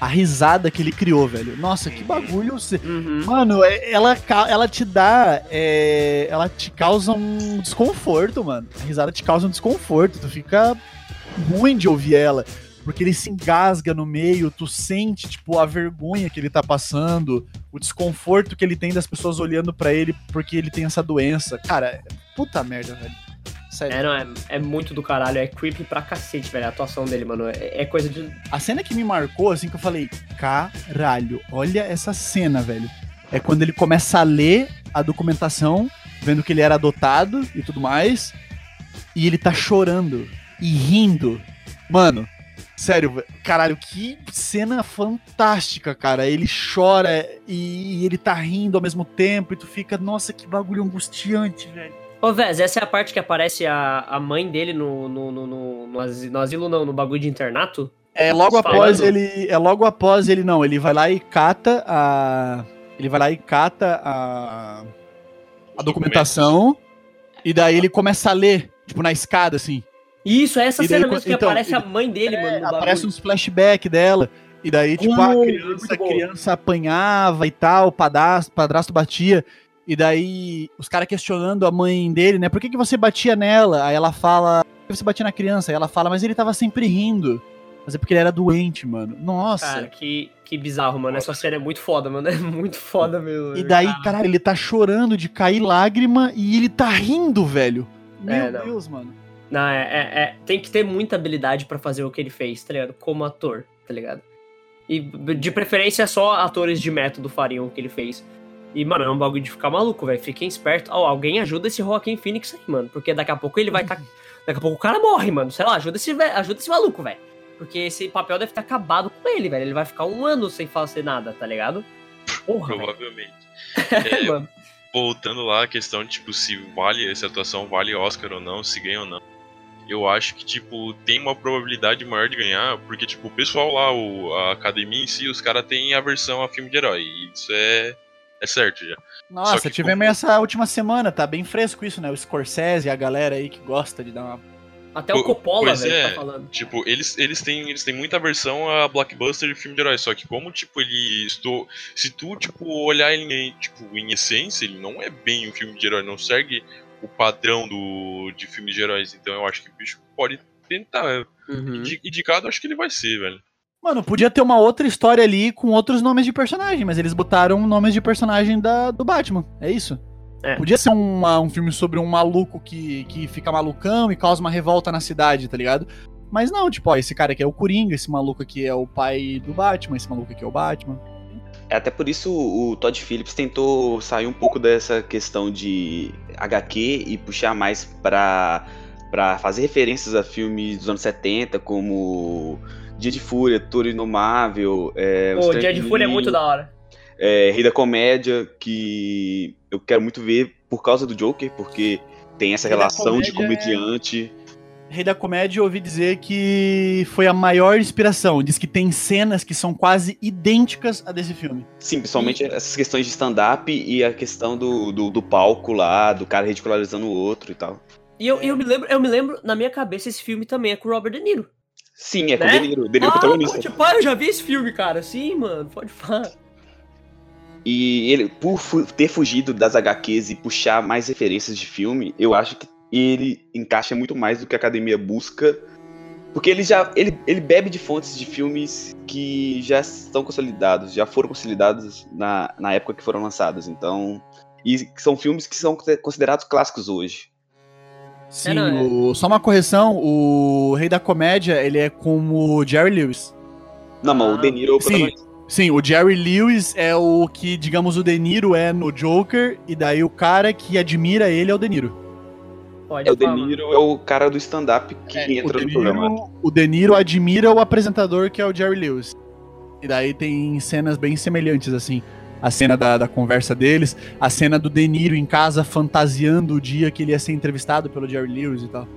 a risada que ele criou, velho. Nossa, que bagulho. Uhum. Mano, é, ela, ela te dá. É, ela te causa um desconforto, mano. A risada te causa um desconforto. Tu fica ruim de ouvir ela porque ele se engasga no meio, tu sente, tipo, a vergonha que ele tá passando, o desconforto que ele tem das pessoas olhando para ele porque ele tem essa doença. Cara, puta merda, velho. Sério. É, não, é, é muito do caralho, é creepy pra cacete, velho, a atuação dele, mano. É, é coisa de. A cena que me marcou, assim, que eu falei, caralho, olha essa cena, velho. É quando ele começa a ler a documentação, vendo que ele era adotado e tudo mais, e ele tá chorando e rindo. Mano, Sério, caralho, que cena fantástica, cara. Ele chora e ele tá rindo ao mesmo tempo e tu fica, nossa, que bagulho angustiante, velho. Ô, Vez, essa é a parte que aparece a, a mãe dele no, no, no, no, no asilo, no asilo não, no bagulho de internato? É logo após ele. É logo após ele, não. Ele vai lá e cata a. Ele vai lá e cata a. A documentação. E daí ele começa a ler, tipo, na escada, assim. Isso, é essa E daí, cena mesmo que então, aparece a mãe dele, É, mano. no aparece uns flashbacks dela. E daí, tipo, a Uh, criança, a bom. criança apanhava e tal, o padrasto, padrasto batia. E daí, os caras questionando a mãe dele, né? Por que, que você batia nela? Aí ela fala, por que você batia na criança? Aí ela fala, mas ele tava sempre rindo. Mas é porque ele era doente, mano. Nossa. Cara, que, que bizarro, mano. Essa cena é muito foda, mano. É muito foda mesmo. e daí, Cara, caralho, ele tá chorando de cair lágrima e ele tá rindo, velho. Meu É. Deus, mano. Não, é, é- é- tem que ter muita habilidade pra fazer o que ele fez, tá ligado? Como ator, tá ligado? E de preferência só atores de método fariam o que ele fez. E, mano, é um bagulho de ficar maluco, velho. Fiquem espertos. Ó, alguém ajuda esse Joaquim Phoenix aí, mano. Porque daqui a pouco ele vai tá. Daqui a pouco o cara morre, mano. Sei lá, ajuda esse, ajuda esse maluco, velho. Porque esse papel deve ter acabado com ele, velho. Ele vai ficar um ano sem fazer nada, tá ligado? Porra. Provavelmente. É, mano. voltando lá a questão de tipo se vale essa atuação vale Oscar ou não, se ganha ou não. Eu acho que tipo tem uma probabilidade maior de ganhar, porque tipo o pessoal lá, o, a academia em si, os caras têm aversão a filme de herói, e isso é é certo já. Nossa, que tivemos como- essa última semana, tá bem fresco isso, né? O Scorsese, a galera aí que gosta de dar uma. Até o Po- Coppola, pois velho, é. tá falando. Tipo, eles, eles, têm, eles têm muita aversão a blockbuster de filme de herói, só que como, tipo, ele estou... Se tu, tipo, olhar ele em, tipo, em essência, ele não é bem um filme de herói, não segue o padrão do, de filmes de heróis, então eu acho que o bicho pode tentar. Uhum. Indi- Indicado, acho que ele vai ser, velho. Mano, podia ter uma outra história ali com outros nomes de personagem, mas eles botaram nomes de personagem da, do Batman. É isso? É. Podia ser uma- um filme sobre um maluco que, que fica malucão e causa uma revolta na cidade, tá ligado? Mas não, tipo, ó, esse cara aqui é o Coringa, esse maluco aqui é o pai do Batman, esse maluco aqui é o Batman. É, Até por isso o Todd Phillips tentou sair um pouco dessa questão de HQ e puxar mais pra, pra fazer referências a filmes dos anos 70, como Dia de Fúria, Toro Inomável. É, Pô, o Dia de Fúria é muito da hora. é, Rei da Comédia, que eu quero muito ver por causa do Joker, porque tem essa Rei relação de Comédia é- comediante. Rei da Comédia, eu ouvi dizer que foi a maior inspiração. Diz que tem cenas que são quase idênticas a desse filme. Sim, principalmente essas questões de stand-up e a questão do, do, do palco lá, do cara ridicularizando o outro e tal. E eu, eu me lembro, eu me lembro, na minha cabeça, esse filme também é com o Robert De Niro. Sim, é com Né? o De Niro, De Niro ah, protagonista. pode pá, eu já vi esse filme, cara. Sim, mano, pode falar. E ele, por ter fugido das HQs e puxar mais referências de filme, eu acho que ele encaixa muito mais do que a academia busca. Porque ele já ele, ele bebe de fontes de filmes que já estão consolidados, já foram consolidados na, na época que foram lançados. Então. E são filmes que são considerados clássicos hoje. Sim, não, é- o- só uma correção, o Rei da Comédia, ele é com o Jerry Lewis. Não, mas Ah, o De Niro é o sim. Sim, o Jerry Lewis é o que, digamos, o De Niro é no Joker, e daí o cara que admira ele é o De Niro. Pode É, o De falar, mano. Niro é o cara do stand-up que o, entra De no programa. Niro, o De Niro admira o apresentador que é o Jerry Lewis. E daí tem cenas bem semelhantes, assim. A cena da, da conversa deles, a cena do De Niro em casa fantasiando o dia que ele ia ser entrevistado pelo Jerry Lewis e tal.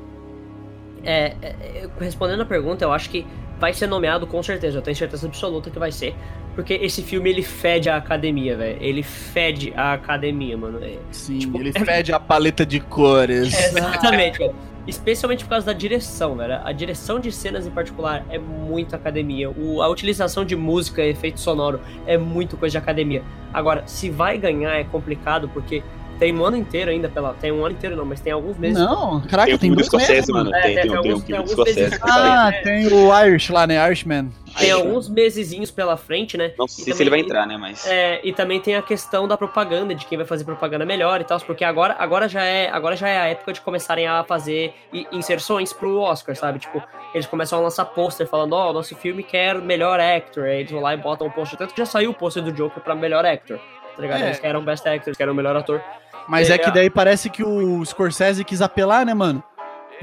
É, é, é, respondendo a pergunta, eu acho que vai ser nomeado com certeza. Eu tenho certeza absoluta que vai ser. Porque esse filme, ele fede a academia, velho. Ele fede a academia, mano. É, Sim, Tipo, ele fede a paleta de cores. Exatamente, velho. Especialmente por causa da direção, velho. A direção de cenas em particular é muito academia. O- a utilização de música e efeito sonoro é muito coisa de academia. Agora, se vai ganhar é complicado, porque tem um ano inteiro ainda pela. Tem um ano inteiro não, mas tem alguns meses. Não, caraca, Tem o tem dois meses, mano. É, Tem, tem tem, tem, alguns- um tem alguns meses- tá Ah, tem o Irish lá, né? Irishman. Tem alguns mesezinhos pela frente, né? Não sei se também- ele vai entrar, né? Mas. É, e também tem a questão da propaganda, de quem vai fazer propaganda melhor e tal, porque agora, agora, já é, agora já é a época de começarem a fazer inserções pro Oscar, sabe? Tipo, eles começam a lançar pôster falando, ó, nosso filme quer melhor actor. Aí eles vão lá e botam o pôster. Tanto que já saiu o pôster do Joker pra melhor actor. Tá ligado? É. Eles querem Best Actor, eles querem o melhor ator. Mas É, é que é. daí parece que o Scorsese quis apelar, né, mano?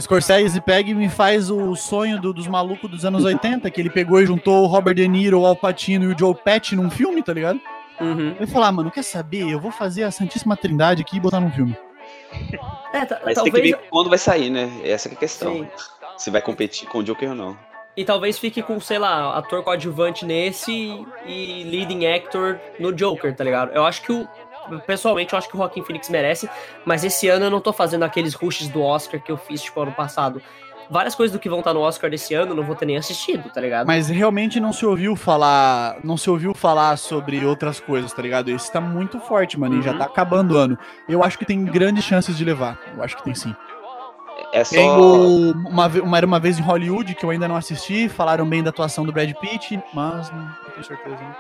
Scorsese pega e me faz o sonho do- dos malucos dos anos 80, que ele pegou e juntou o Robert De Niro, o Al Pacino e o Joe Pesci num filme, tá ligado? Uhum. Ele falou, ah, mano, quer saber? Eu vou fazer a Santíssima Trindade aqui e botar num filme. É, ta- Mas tem talvez. que ver quando vai sair, né? Essa que é a questão. Sim. Se vai competir com o Joker ou não. E talvez fique com, sei lá, ator coadjuvante nesse e leading actor no Joker, tá ligado? Eu acho que o. Pessoalmente, eu acho que o Joaquin Phoenix merece, mas esse ano eu não tô fazendo aqueles rushes do Oscar que eu fiz, tipo, ano passado. várias coisas do que vão estar no Oscar desse ano eu não vou ter nem assistido, tá ligado? Mas realmente não se ouviu falar. Não se ouviu falar sobre outras coisas, tá ligado? Esse tá muito forte, mano. E já Uhum. tá acabando o ano. Eu acho que tem grandes chances de levar. Eu acho que tem sim. É só. Tem o, uma, uma, Era uma vez em Hollywood, que eu ainda não assisti. Falaram bem da atuação do Brad Pitt, mas não tenho certeza. né?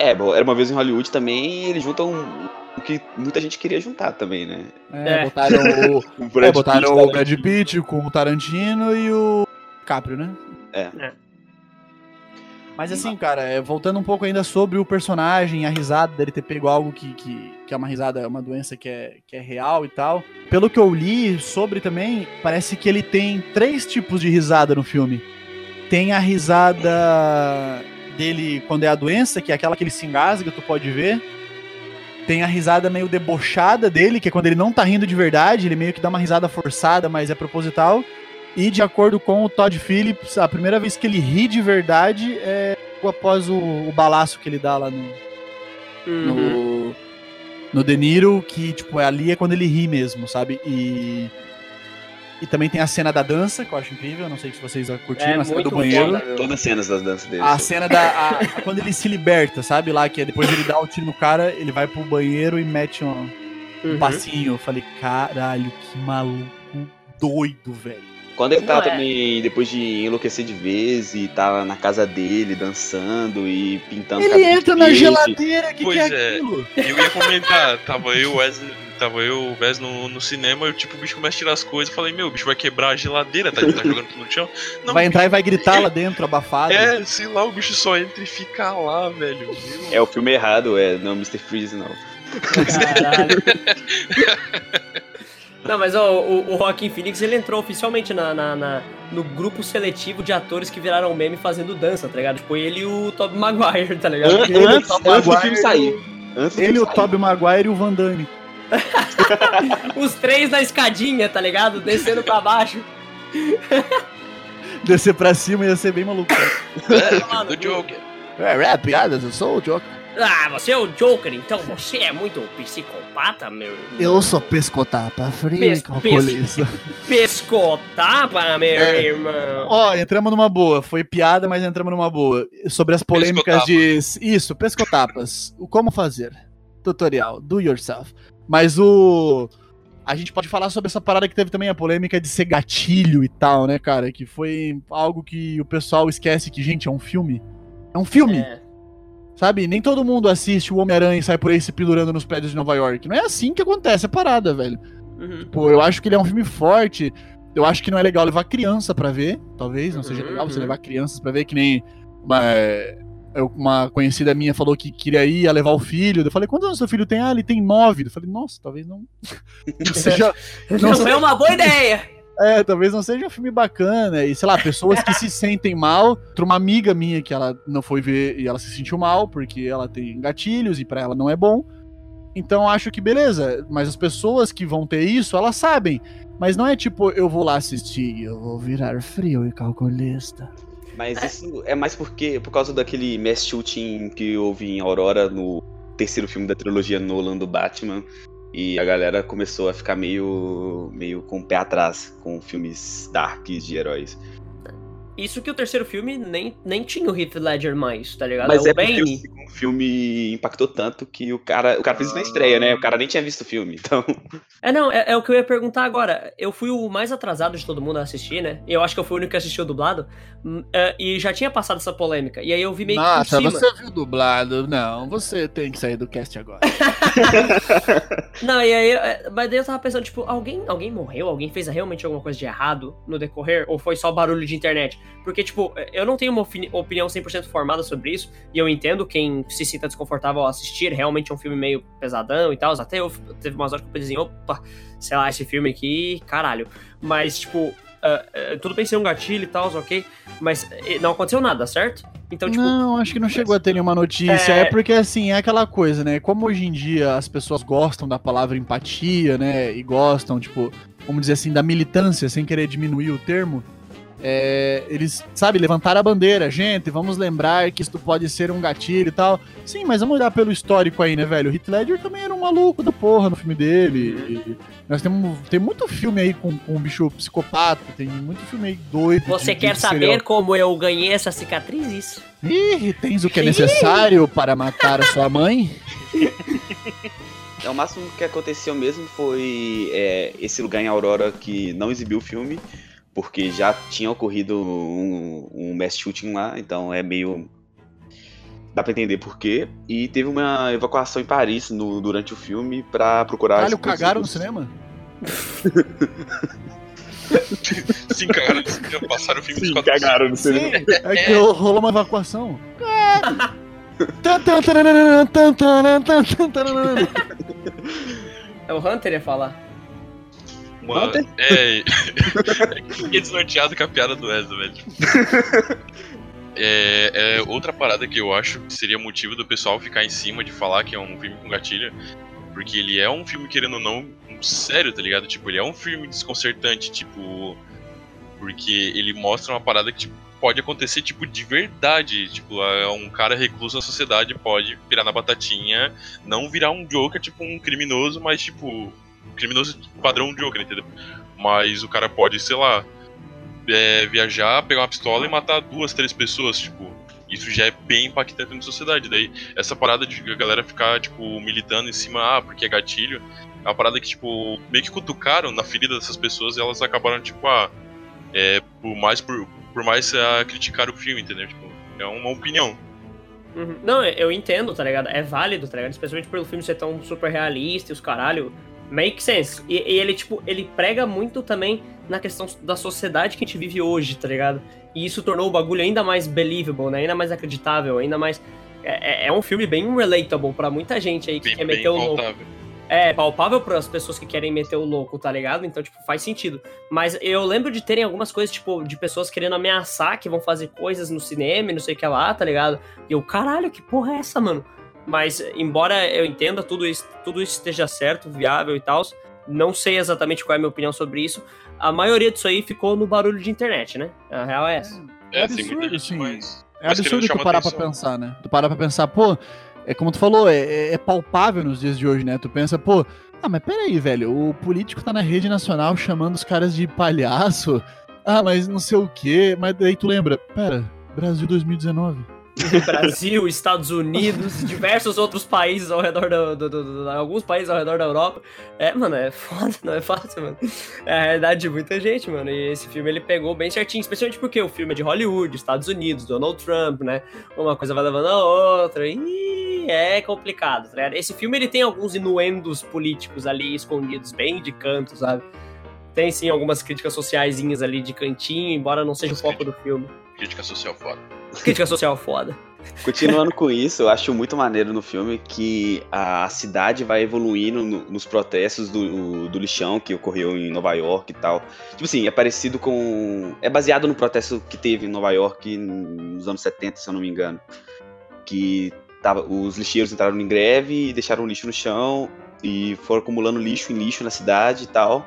É, bom, era uma vez em Hollywood também, eles juntam o que muita gente queria juntar também, né? É, É. botaram o. O é, Brad botaram Pitt, o. Brad Pitt com o Tarantino e o Caprio, né? É. É. Mas assim, cara, é, voltando um pouco ainda sobre o personagem, a risada dele ter pego algo que, que, que é uma risada, é uma doença que é, que é real e tal. Pelo que eu li sobre também, parece que ele tem três tipos de risada no filme. Tem a risada dele quando é a doença, que é aquela que ele se engasga, tu pode ver. Tem a risada meio debochada dele, que é quando ele não tá rindo de verdade, ele meio que dá uma risada forçada, mas é proposital. E de acordo com o Todd Phillips, a primeira vez que ele ri de verdade é após o, o balaço que ele dá lá no, Uhum. no, no De Niro, que, tipo, ali é quando ele ri mesmo, sabe? E. E também tem a cena da dança, que eu acho incrível. Não sei se vocês curtiram, É a cena do banheiro. meu. Todas as cenas das danças dele. A cena da. a- a- quando ele se liberta, sabe? Lá, que é depois ele dá o tiro no cara, ele vai pro banheiro e mete um, um Uhum. passinho. Eu falei, caralho, que maluco doido, velho. Quando ele tá Não, é. também, depois de enlouquecer de vez e tá na casa dele dançando e pintando Ele entra na verde. geladeira, que, Pois que é, é. aquilo? Eu ia comentar, tava eu, Wesley, tava eu, o Wes no, no cinema, e tipo, o bicho começa a tirar as coisas, eu falei, meu, o bicho vai quebrar a geladeira, tá, tá jogando tudo no chão. Não, Vai entrar e vai gritar lá dentro, abafado. É, sei lá, o bicho só entra e fica lá, velho. Meu. É o filme errado, é não Mr. Freeze, não. Caralho. Não, mas ó, o, o Joaquin Phoenix ele entrou oficialmente na, na- na- no grupo seletivo de atores que viraram meme fazendo dança, tá ligado? Tipo, ele e o Tobey Maguire, tá ligado? An- antes, o antes do filme sair. Antes Ele, o. Tobey Maguire e o Van Damme. Os três na escadinha, tá ligado? Descendo pra baixo. Descer pra cima ia ser bem maluco. É, do Joker. É, é, piadas, eu sou o Joker. Ah, você é o Joker, então você é muito psicopata, meu. Eu sou pescotapa, frio Pes- calculista. Pescotapa, meu É. irmão. Ó, entramos numa boa. Foi piada, mas entramos numa boa. Sobre as polêmicas de. Isso, pescotapas. O como fazer. Tutorial, do yourself. Mas o. A gente pode falar sobre essa parada que teve também a polêmica de ser gatilho e tal, né, cara? Que foi algo que o pessoal esquece que, gente, é um filme. É um filme. É. Sabe? Nem todo mundo assiste o Homem-Aranha e sai por aí se pendurando nos prédios de Nova York. Não é assim que acontece a parada, velho. Uhum. Pô, eu acho que ele é um filme forte. Eu acho que não é legal levar criança pra ver. Talvez não seja Uhum, legal você uhum. levar crianças pra ver, que nem uma, é, uma conhecida minha falou que queria ir ia levar o filho. Eu falei, quantos anos seu filho tem? Ah, ele tem nove. Eu falei, nossa, talvez não. não seja, Não, sei. é uma boa ideia. é, talvez não seja um filme bacana. E sei lá, pessoas que se sentem mal. Uma amiga minha que ela não foi ver e ela se sentiu mal porque ela tem gatilhos e pra ela não é bom. Então acho que beleza, mas as pessoas que vão ter isso, elas sabem. Mas não é tipo, eu vou lá assistir e eu vou virar frio e calculista. Mas isso é mais porque por causa daquele mass shooting que houve em Aurora no terceiro filme da trilogia Nolan do Batman. E a galera começou a ficar meio, meio com o pé atrás com filmes darks de heróis. Isso que o terceiro filme nem, nem tinha o Heath Ledger mais, tá ligado? Mas é é o porque o Bane. segundo filme impactou tanto que o cara, o cara fez isso na estreia, né? O cara nem tinha visto o filme, então... É, não, é, é o que eu ia perguntar agora. Eu fui o mais atrasado de todo mundo a assistir, né? Eu acho que eu fui o único que assistiu dublado. hum, é, e já tinha passado essa polêmica. E aí eu vi meio que por Nossa, cima. você viu dublado? Não, você tem que sair do cast agora. Não, e aí, é, mas daí eu tava pensando, tipo, alguém, alguém morreu? Alguém fez realmente alguma coisa de errado no decorrer? Ou foi só barulho de internet? Porque, tipo, eu não tenho uma opini- opinião 100% formada sobre isso, e eu entendo quem se sinta desconfortável ao assistir, realmente é um filme meio pesadão e tal, até eu, teve umas horas que eu pensei, opa, sei lá, esse filme aqui, caralho. Mas, tipo, ah, ah, tudo bem ser um gatilho e tal, ok, mas não aconteceu nada, certo? Então, tipo, não, acho que não chegou a ter nenhuma notícia. É. É... porque, assim, é aquela coisa, né? Como hoje em dia as pessoas gostam da palavra empatia, né? E gostam, tipo, vamos dizer assim, da militância, sem querer diminuir o termo. É, eles, sabe, levantaram a bandeira, gente, vamos lembrar que isso pode ser um gatilho e tal. Sim, mas vamos olhar pelo histórico aí, né, velho? O Heath Ledger também era um maluco da porra no filme dele. E nós temos tem muito filme aí com, com um bicho psicopata, tem muito filme aí doido. Você de, quer de saber serial. como eu ganhei essa cicatriz? Isso. Ih, tens o que é necessário para matar a sua mãe? É, o máximo que aconteceu mesmo foi é, esse lugar em Aurora que não exibiu o filme, porque já tinha ocorrido um, um mass shooting lá, então é meio. Dá pra entender por quê. E teve uma evacuação em Paris no, durante o filme pra procurar. Caralho, cagaram no cinema? Sim, cagaram no cinema. Passaram o filme Sim, cagaram no cinema. Sim, é que rolou uma evacuação. é o Hunter ia falar uma. É. é fiquei desnorteado com a piada do Ezra, velho. É, é, outra parada que eu acho que seria motivo do pessoal ficar em cima de falar que é um filme com gatilho. Porque ele é um filme, querendo ou não, um sério, tá ligado? Tipo, ele é um filme desconcertante, tipo. Porque ele mostra uma parada que tipo, pode acontecer, tipo, de verdade. Tipo, um cara recluso na sociedade pode virar na batatinha, não virar um Joker, tipo, um criminoso, mas, tipo, criminoso padrão Joker, entendeu? Mas o cara pode, sei lá, é, viajar, pegar uma pistola e matar duas, três pessoas, tipo. Isso já é bem impactante na sociedade. Daí, essa parada de a galera ficar, tipo, militando em cima, ah, porque é gatilho, é uma parada que, tipo, meio que cutucaram na ferida dessas pessoas e elas acabaram, tipo, ah, é, por mais, por, por mais a criticar o filme, entendeu? Tipo, é uma opinião. Uhum. Não, eu entendo, tá ligado? É válido, tá ligado? Especialmente pelo filme ser tão super realista e os caralho. Make sense. E, e, ele, tipo, ele prega muito também na questão da sociedade que a gente vive hoje, tá ligado? E isso tornou o bagulho ainda mais believable, né? Ainda mais acreditável, ainda mais. É, é, é um filme bem relatable para muita gente aí que bem, quer meter o louco. É, palpável para as pessoas que querem meter o louco, tá ligado? Então, tipo, faz sentido. Mas eu lembro de terem algumas coisas, tipo, de pessoas querendo ameaçar que vão fazer coisas no cinema e não sei o que lá, tá ligado? E eu, caralho, que porra é essa, mano? Mas, embora eu entenda tudo isso, tudo isso esteja certo, viável e tal, não sei exatamente qual é a minha opinião sobre isso. A maioria disso aí ficou no barulho de internet, né? A real é essa. É, é absurdo, sim. Mas, é absurdo tu parar atenção. pra pensar, né? Tu parar pra pensar, pô, é como tu falou, é, é, é, palpável nos dias de hoje, né? Tu pensa, pô, ah, mas peraí, velho, o político tá na rede nacional chamando os caras de palhaço. Ah, mas não sei o quê. Mas daí tu lembra, pera, Brasil 2019. Brasil, Estados Unidos, diversos outros países ao redor do, do, do, do, alguns países ao redor da Europa. É, mano, é foda, não é fácil, mano. É a realidade de muita gente, mano. E esse filme ele pegou bem certinho, especialmente porque o filme é de Hollywood, Estados Unidos, Donald Trump, né? Uma coisa vai levando a outra. E é complicado, tá ligado? Esse filme ele tem alguns inuendos políticos ali escondidos, bem de canto, sabe? Tem sim algumas críticas sociaisinhas ali de cantinho, embora não seja o foco do filme. Crítica social foda. Crítica social foda. Continuando com isso, eu acho muito maneiro no filme que a cidade vai evoluindo no, nos protestos do, do lixão que ocorreu em Nova York e tal. Tipo assim, é parecido com. É baseado no protesto que teve em Nova York nos anos 70, se eu não me engano. Que tava, os lixeiros entraram em greve e deixaram o lixo no chão e foram acumulando lixo em lixo na cidade e tal.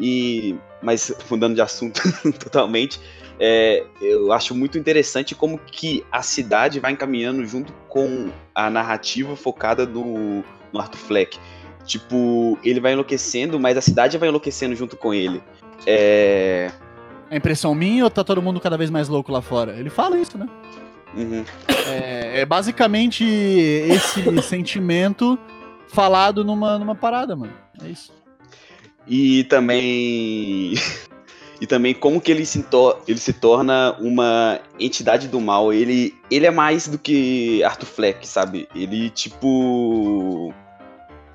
E. Mas mudando de assunto totalmente é, eu acho muito interessante como que a cidade vai encaminhando junto com a narrativa focada no, no Arthur Fleck. Tipo, ele vai enlouquecendo, mas a cidade vai enlouquecendo junto com ele. É... É impressão minha ou tá todo mundo cada vez mais louco lá fora? Ele fala isso, né? Uhum. É, é, basicamente esse sentimento falado numa, numa parada, mano. É isso. E também e também como que ele se, ele se torna uma entidade do mal. Ele, ele é mais do que Arthur Fleck, sabe? Ele, tipo.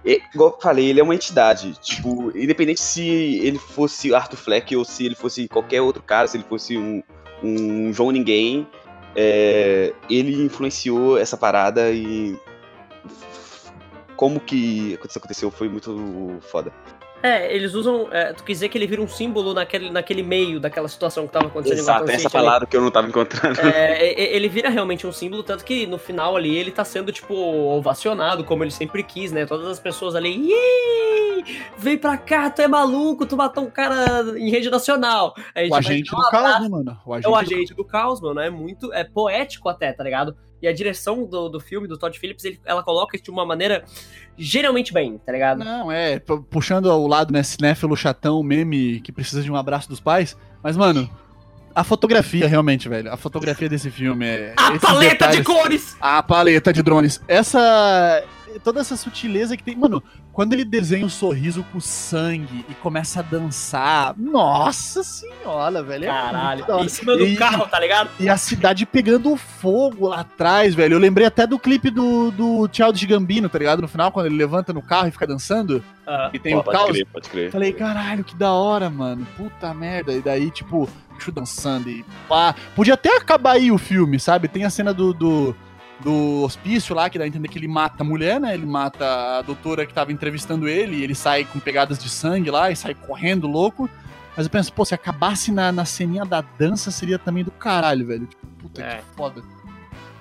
É, igual eu falei, ele é uma entidade. Tipo, independente se ele fosse Arthur Fleck ou se ele fosse qualquer outro cara, se ele fosse um, um João Ninguém, é, ele influenciou essa parada e. Como que isso aconteceu foi muito foda. É, eles usam. É, tu quer dizer que ele vira um símbolo naquele, naquele meio daquela situação que tava acontecendo Exato, em essa palavra ali. que eu não tava encontrando. É, ele vira realmente um símbolo, tanto que no final ali ele tá sendo, tipo, ovacionado, como ele sempre quis, né? Todas as pessoas ali. Vem pra cá, tu é maluco, tu matou um cara em rede nacional. o agente do caos, né, mano? O agente é o agente do... do caos, mano. É muito, é poético até, tá ligado? E a direção do, do filme, do Todd Phillips, ele, ela coloca isso de uma maneira geralmente bem, tá ligado? Não, é, puxando ao lado, né, cinéfilo chatão, meme que precisa de um abraço dos pais. Mas, mano, a fotografia, realmente, velho. A fotografia desse filme é. A paleta detalhes, de cores! A paleta de drones. Essa. Toda essa sutileza que tem. Mano, quando ele desenha um sorriso com sangue e começa a dançar, nossa senhora, velho. É Caralho, em cima do e, carro, tá ligado? E a cidade pegando fogo lá atrás, velho. Eu lembrei até do clipe do, do Childish Gambino, tá ligado? No final, quando ele levanta no carro e fica dançando. Uh, e tem pô, o caos. Crer, pode crer. Falei, caralho, que da hora, mano. Puta merda. E daí, tipo, bicho dançando e pá. Podia até acabar aí o filme, sabe? Tem a cena do, do do hospício lá, que dá a entender que ele mata a mulher, né? Ele mata a doutora que tava entrevistando ele, e ele sai com pegadas de sangue lá e sai correndo louco. Mas eu penso, pô, se acabasse na, na ceninha da dança, seria também do caralho, velho. Tipo, puta é. que foda.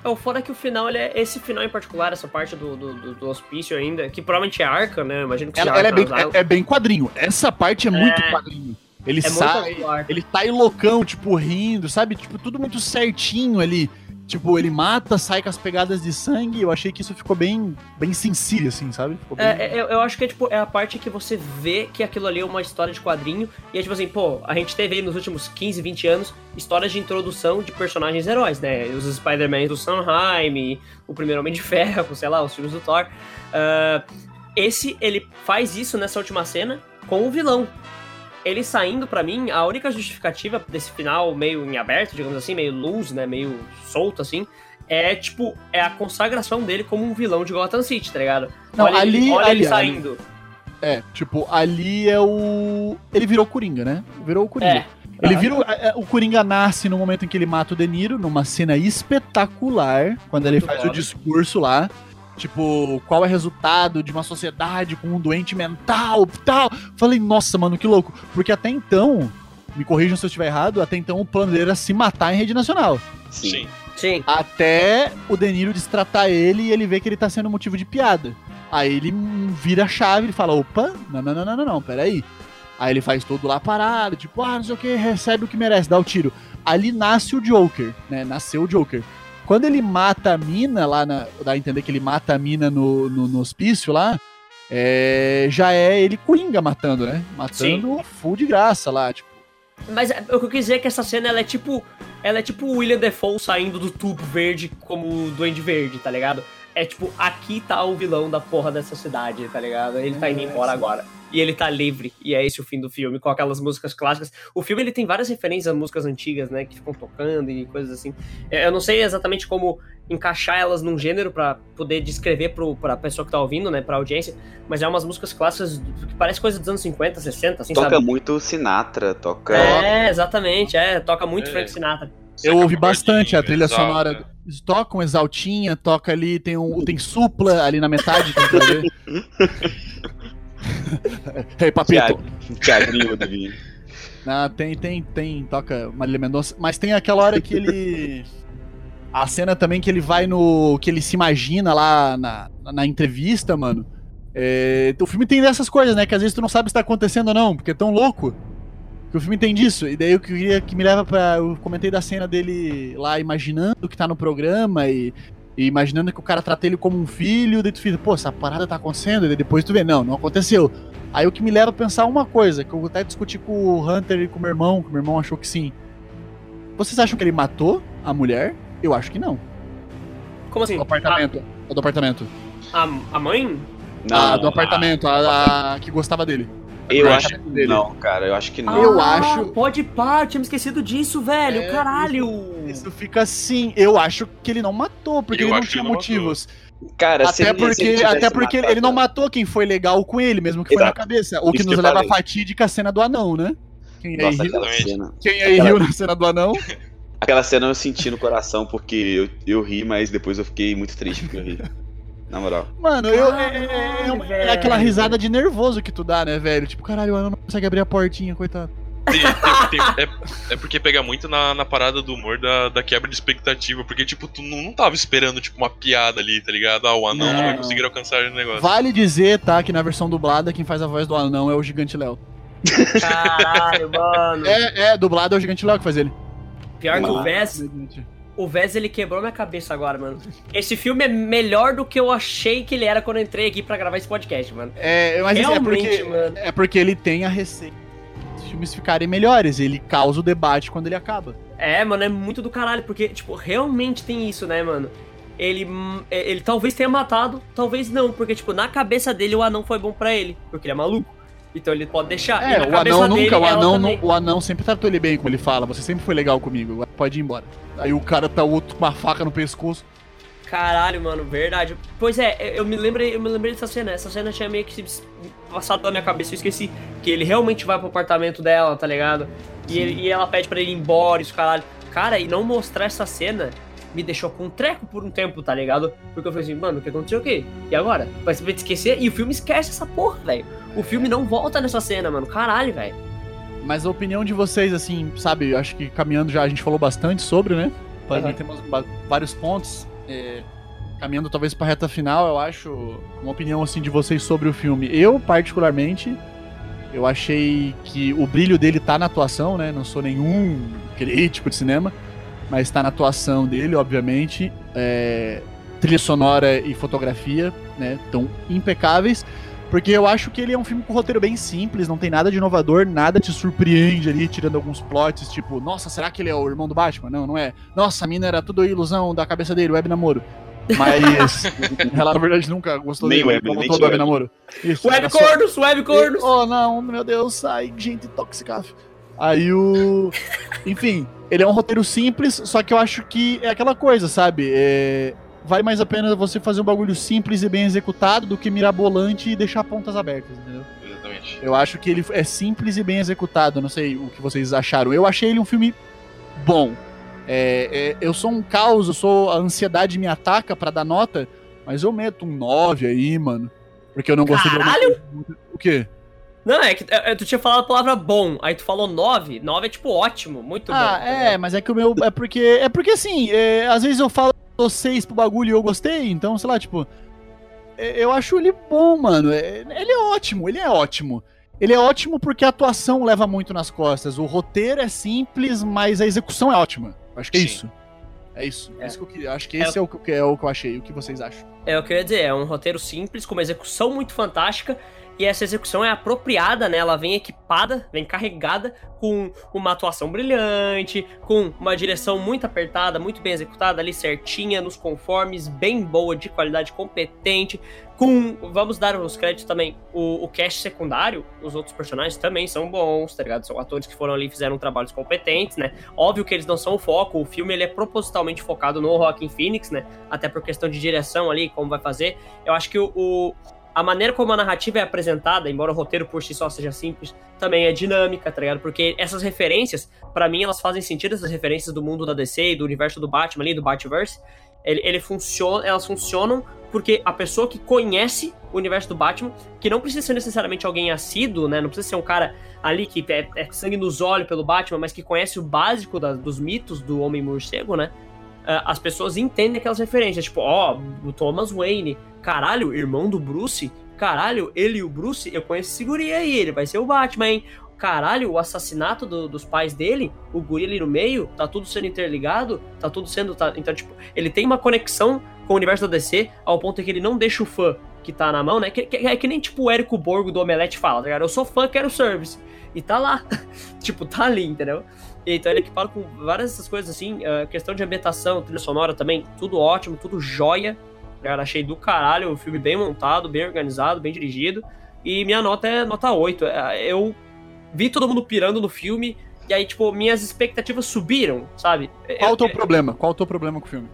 É, o foda é que o final, ele é, esse final em particular, essa parte do, do, do, do hospício ainda, que provavelmente é arca, né? Imagino que ela, ela é, bem, é, é, bem quadrinho. Essa parte é, é muito quadrinho. Ele é sai, ele sai loucão, tipo, rindo, sabe? Tipo, tudo muito certinho ali. Tipo, ele mata, sai com as pegadas de sangue. Eu achei que isso ficou bem, bem sincero, assim, sabe? Bem... É, eu, eu, acho que é, tipo, é a parte que você vê que aquilo ali é uma história de quadrinho. E é tipo assim, pô, a gente teve nos últimos 15, 20 anos histórias de introdução de personagens heróis, né? Os Spider-Man do Sanheim, o primeiro Homem de Ferro, sei lá, os filmes do Thor. Uh, esse, ele faz isso nessa última cena com o vilão ele saindo para mim, a única justificativa desse final meio em aberto, digamos assim, meio luz, né, meio solto assim, é tipo, é a consagração dele como um vilão de Gotham City, tá ligado? Não, olha ali, ele, olha ali, ele saindo. Ali. É, tipo, ali é o. Ele virou o Coringa, né? Virou o Coringa. É. Ele vira. O, é, o Coringa nasce no momento em que ele mata o De Niro, numa cena espetacular, quando ele faz o discurso lá. Tipo, qual é o resultado de uma sociedade com um doente mental tal. Falei, nossa, mano, que louco. Porque até então, me corrijam se eu estiver errado, até então o plano dele era se matar em rede nacional. Sim. Sim. Até o Deniro destratar ele e ele vê que ele tá sendo motivo de piada. Aí ele vira a chave e fala: opa, não, não, não, não, não, não, peraí. Aí ele faz tudo lá parado, tipo, ah, não sei o que, recebe o que merece, dá o tiro. Ali nasce o Joker, né? Nasceu o Joker. Quando ele mata a mina lá, na, dá a entender que ele mata a mina no, no, no hospício lá, é, já é ele Coringa matando, né? Matando Sim. full de graça lá, tipo. Mas é, o que eu quis dizer é que essa cena ela é tipo. Ela é tipo o William Defoe saindo do tubo verde como o Duende Verde, tá ligado? É tipo, aqui tá o vilão da porra dessa cidade, tá ligado? Ele tá indo embora agora e ele tá livre. E é esse o fim do filme, com aquelas músicas clássicas. O filme ele tem várias referências a músicas antigas, né? Que ficam tocando e coisas assim. É, eu não sei exatamente como encaixar elas num gênero para poder descrever pro, pra pessoa que tá ouvindo, né? Pra audiência. Mas é umas músicas clássicas que parece coisa dos anos 50, 60, assim, toca sabe? muito Sinatra, toca. É, exatamente, é. Toca muito é. Frank Sinatra. Eu ouvi bastante a trilha exalta. sonora. Eles tocam exaltinha, toca ali, tem um tem supla ali na metade. Ei, papito. Tiago Divino. Não, tem, tem, tem, toca Marília Mendonça, mas tem aquela hora que ele. A cena também que ele vai no. que ele se imagina lá na, na entrevista, mano. É, o filme tem dessas coisas, né? Que às vezes tu não sabe se tá acontecendo ou não, porque é tão louco. Que o filme tem disso. E daí eu queria que me leva pra. Eu comentei da cena dele lá imaginando que tá no programa e e imaginando que o cara trata ele como um filho, daí tu fica, pô, essa parada tá acontecendo, e depois tu vê, não, não aconteceu. Aí o que me leva a pensar uma coisa, que eu até discuti com o Hunter e com o meu irmão, que o meu irmão achou que sim. Vocês acham que ele matou a mulher? Eu acho que não. Como assim? O apartamento. A... do apartamento. A, a mãe? Não, a, do apartamento, a, a, que gostava dele. Eu acho que dele. não, cara, eu acho que não. Eu ah, acho. Pode pá, tinha me esquecido disso, velho. É, caralho. Isso, isso, fica assim. Eu acho que ele não matou, porque eu ele não tinha motivos. Cara, até porque, ele até porque matado, ele não matou quem foi legal com ele, mesmo que Exato. foi na cabeça. O que nos leva à fatídica cena do anão, né? Quem Nossa, aí, riu, cena. Quem aí aquela... riu na cena do anão? Aquela cena eu senti no coração porque eu, eu ri, mas depois eu fiquei muito triste porque eu ri. Na moral. Mano, eu, é, é, é, é, aquela risada de nervoso que tu dá, né, velho? Tipo, caralho, o anão não consegue abrir a portinha, coitado. Tem, tem, tem, é, é, porque pega muito na, na parada do humor da, da quebra de expectativa. Porque, tipo, tu não, não tava esperando, tipo, uma piada ali, tá ligado? Ah, o anão não, não vai conseguir alcançar o negócio. Vale dizer, tá, que na versão dublada, quem faz a voz do anão é o Gigante Léo. Caralho, mano. É, é, dublado é o Gigante Léo que faz ele. Pior que o Vez. O Vez ele quebrou minha cabeça agora, mano. Esse filme é melhor do que eu achei que ele era quando eu entrei aqui para gravar esse podcast, mano. É, mas Realmente, é porque, mano. é porque ele tem a receita os filmes ficarem melhores. Ele causa o debate quando ele acaba. É, mano, é muito do caralho, porque, tipo, realmente tem isso, né, mano? Ele, é, ele talvez tenha matado, talvez não, porque, tipo, na cabeça dele o anão foi bom para ele, porque ele é maluco. Então ele pode deixar. É, o anão dele, nunca, o anão, não, o anão sempre tratou ele bem, como ele fala. Você sempre foi legal comigo, pode ir embora. Aí o cara tá outro com uma faca no pescoço. Caralho, mano, verdade. Pois é, eu me lembrei, eu me lembrei dessa cena. Essa cena tinha meio que passado pela minha cabeça, eu esqueci. Que ele realmente vai pro apartamento dela, tá ligado? E, ele, e ela pede para ele ir embora, isso, caralho. Cara, e não mostrar essa cena me deixou com um treco por um tempo, tá ligado? Porque eu falei assim, mano, o que aconteceu o quê? E agora? Vai se esquecer? E o filme esquece essa porra, velho. O filme não volta nessa cena, mano. Caralho, velho. Mas a opinião de vocês, assim, sabe, acho que caminhando já a gente falou bastante sobre, né? Uhum. Temos vários pontos. É, caminhando talvez pra reta final, eu acho uma opinião assim de vocês sobre o filme. Eu, particularmente, eu achei que o brilho dele tá na atuação, né? Não sou nenhum crítico de cinema, mas tá na atuação dele, obviamente. É, trilha sonora e fotografia, né? Tão impecáveis. Porque eu acho que ele é um filme com um roteiro bem simples, não tem nada de inovador, nada te surpreende ali, tirando alguns plots, tipo, nossa, será que ele é o irmão do Batman? Não, não é. Nossa, a mina era tudo ilusão da cabeça dele, web namoro. Mas ela, na verdade, nunca gostou nem dele, web, nem do web namoro. Isso, web cornos, só... web cornos! Oh, não, meu Deus, sai, gente tóxica. Aí o. Enfim, ele é um roteiro simples, só que eu acho que é aquela coisa, sabe? É vale mais a pena você fazer um bagulho simples e bem executado do que mirabolante e deixar pontas abertas, entendeu? Exatamente. Eu acho que ele é simples e bem executado. Não sei o que vocês acharam. Eu achei ele um filme bom. É, é, eu sou um caos, eu sou. A ansiedade me ataca para dar nota, mas eu meto um 9 aí, mano. Porque eu não gostei Caralho! de. O quê? Não, é que é, tu tinha falado a palavra bom, aí tu falou 9. 9 é tipo ótimo, muito ah, bom. Ah, é, mas é que o meu. É porque. É porque assim, é, às vezes eu falo dou 6 pro bagulho e eu gostei, então, sei lá, tipo. É, eu acho ele bom, mano. É, ele é ótimo, ele é ótimo. Ele é ótimo porque a atuação leva muito nas costas. O roteiro é simples, mas a execução é ótima. Acho que é Sim. isso. É isso. É. isso que eu queria. Acho que esse é, é, o que, é o que eu achei. O que vocês acham? É o que eu ia dizer. É um roteiro simples, com uma execução muito fantástica e essa execução é apropriada, né? Ela vem equipada, vem carregada com uma atuação brilhante, com uma direção muito apertada, muito bem executada ali certinha, nos conformes, bem boa, de qualidade competente, com, vamos dar os créditos também, o, o cast secundário, os outros personagens também são bons, tá ligado? São atores que foram ali e fizeram trabalhos competentes, né? Óbvio que eles não são o foco, o filme ele é propositalmente focado no Rockin' Phoenix, né? Até por questão de direção ali, como vai fazer. Eu acho que o, o a maneira como a narrativa é apresentada, embora o roteiro por si só seja simples, também é dinâmica, tá ligado? Porque essas referências, para mim, elas fazem sentido, essas referências do mundo da DC e do universo do Batman ali, do Batverse, ele, ele funciona, elas funcionam porque a pessoa que conhece o universo do Batman, que não precisa ser necessariamente alguém assíduo, né? Não precisa ser um cara ali que é, é sangue nos olhos pelo Batman, mas que conhece o básico da, dos mitos do Homem-Morcego, né? Uh, as pessoas entendem aquelas referências, tipo, ó, oh, o Thomas Wayne, caralho, irmão do Bruce, caralho, ele e o Bruce, eu conheço esse guri aí, ele vai ser o Batman, hein? Caralho, o assassinato do, dos pais dele, o guri ali no meio, tá tudo sendo interligado, tá tudo sendo. Tá, então, tipo, ele tem uma conexão com o universo da DC ao ponto que ele não deixa o fã que tá na mão, né? Que, que, é que nem tipo o Érico Borgo do Omelete fala, tá ligado? Eu sou fã, quero service. E tá lá. tipo, tá ali, entendeu? Então ele equipado com várias dessas coisas assim, uh, questão de ambientação, trilha sonora também, tudo ótimo, tudo joia. Cara, achei do caralho, o filme bem montado, bem organizado, bem dirigido. E minha nota é nota 8. É, eu vi todo mundo pirando no filme, e aí, tipo, minhas expectativas subiram, sabe? Qual o teu problema? Qual o teu problema com o filme?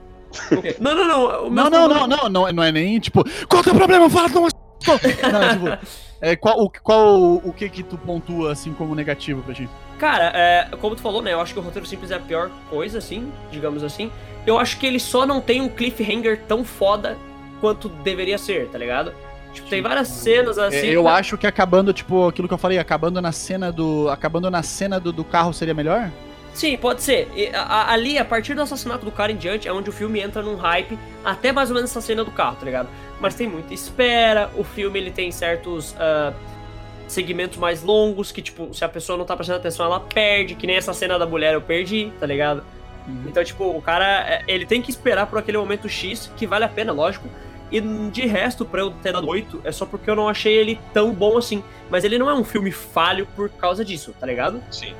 Não, não, não. Não, não, não, não, não, não é nem, tipo, qual o teu problema? Fala, não, não, tipo, é, qual, o, qual o que que tu pontua, assim, como negativo pra ti? Cara, é, como tu falou, né, eu acho que o roteiro simples é a pior coisa, assim, digamos assim. Eu acho que ele só não tem um cliffhanger tão foda quanto deveria ser, tá ligado? Tipo, tem várias cenas assim. É, eu acho que acabando, tipo, aquilo que eu falei, acabando na cena do. Acabando na cena do, do carro seria melhor? Sim, pode ser. E, a, ali, a partir do assassinato do cara em diante, é onde o filme entra num hype, até mais ou menos essa cena do carro, tá ligado? Mas tem muita espera, o filme ele tem certos uh, segmentos mais longos, que tipo, se a pessoa não tá prestando atenção, ela perde, que nem essa cena da mulher eu perdi, tá ligado? Uhum. Então, tipo, o cara, é, ele tem que esperar por aquele momento X, que vale a pena, lógico, e de resto, pra eu ter dado 8, é só porque eu não achei ele tão bom assim. Mas ele não é um filme falho por causa disso, tá ligado? Sim.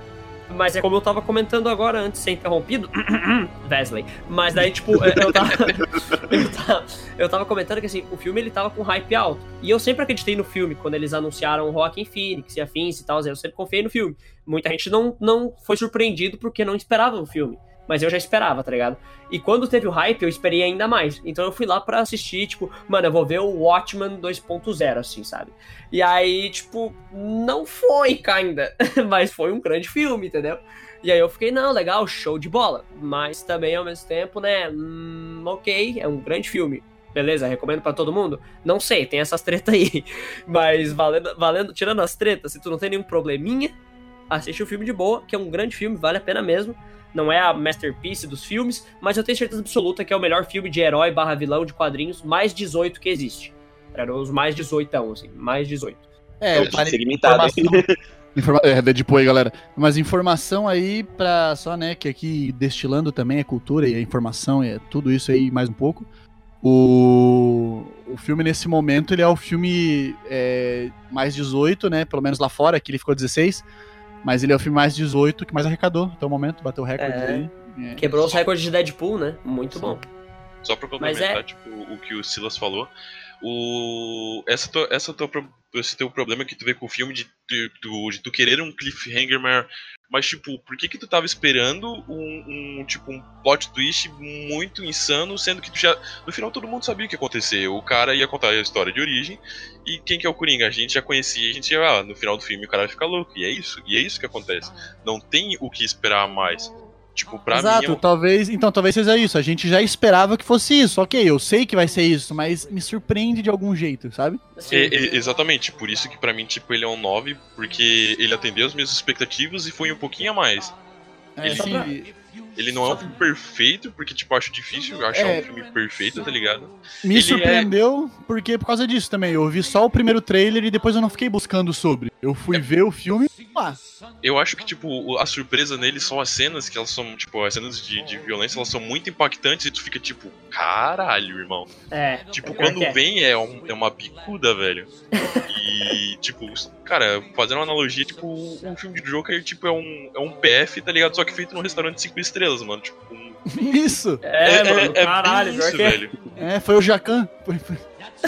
Mas é como eu tava comentando agora, antes de ser interrompido. Wesley. Mas daí, tipo, eu tava, eu tava, eu tava. comentando que assim, o filme ele tava com hype alto. E eu sempre acreditei no filme, quando eles anunciaram o Rock em Phoenix e afins e tal. Eu sempre confiei no filme. Muita gente não, não foi surpreendido porque não esperava o filme. Mas eu já esperava, tá ligado? E quando teve o hype, eu esperei ainda mais. Então eu fui lá para assistir, tipo, mano, eu vou ver o Watchmen 2.0, assim, sabe? E aí, tipo, não foi, ainda. mas foi um grande filme, entendeu? E aí eu fiquei, não, legal, show de bola. Mas também, ao mesmo tempo, né, hum, ok, é um grande filme. Beleza, recomendo para todo mundo? Não sei, tem essas tretas aí. Mas valendo, valendo, tirando as tretas, se tu não tem nenhum probleminha, assiste o filme de boa, que é um grande filme, vale a pena mesmo não é a masterpiece dos filmes, mas eu tenho certeza absoluta que é o melhor filme de herói barra vilão de quadrinhos mais 18 que existe. Era os mais 18, assim, mais 18. É, eu parei segmentado. Informa é, Deadpool aí, galera. Mas informação aí pra só, né, que aqui destilando também é cultura e a informação é tudo isso aí mais um pouco. O, o filme nesse momento ele é o filme é, mais 18, né, pelo menos lá fora, que ele ficou 16 mas ele é o filme mais 18 que mais arrecadou até o momento, bateu recorde é, aí. É. Quebrou os recordes de Deadpool, né? Muito Sim. bom. Só pra complementar, é... tipo, o que o Silas falou, o... essa, tua, essa tua, esse teu problema que tu vê com o filme de, de, de, de tu querer um cliffhanger maior, mas, tipo, por que que tu tava esperando um, um, tipo, um plot twist muito insano, sendo que tu já... No final todo mundo sabia o que ia acontecer. O cara ia contar a história de origem, e quem que é o Coringa? A gente já conhecia, a gente já... Ah, no final do filme o cara vai ficar louco. E é isso, e é isso que acontece. Não tem o que esperar mais. Tipo, pra Exato, mim. É talvez. Então, talvez seja isso. A gente já esperava que fosse isso. Ok, eu sei que vai ser isso, mas me surpreende de algum jeito, sabe? É, é, exatamente, por isso que para mim, tipo, ele é um 9, porque ele atendeu as minhas expectativas e foi um pouquinho a mais. É, ele, pra... ele não é um filme perfeito, porque, tipo, acho difícil achar é... um filme perfeito, tá ligado? Me ele surpreendeu, é... porque por causa disso também. Eu vi só o primeiro trailer e depois eu não fiquei buscando sobre. Eu fui é... ver o filme ah, eu acho que, tipo, a surpresa nele são as cenas, que elas são, tipo, as cenas de, de violência, elas são muito impactantes e tu fica, tipo, caralho, irmão. É. Tipo, quando é. vem é, um, é uma bicuda, velho. E, tipo, cara, fazendo uma analogia, tipo, um filme de Joker, tipo, é um, é um PF, tá ligado? Só que feito num restaurante de 5 estrelas, mano. Tipo, um... Isso! É, é, mano, é, caralho, isso, velho. É, foi o Jacan. Foi, foi.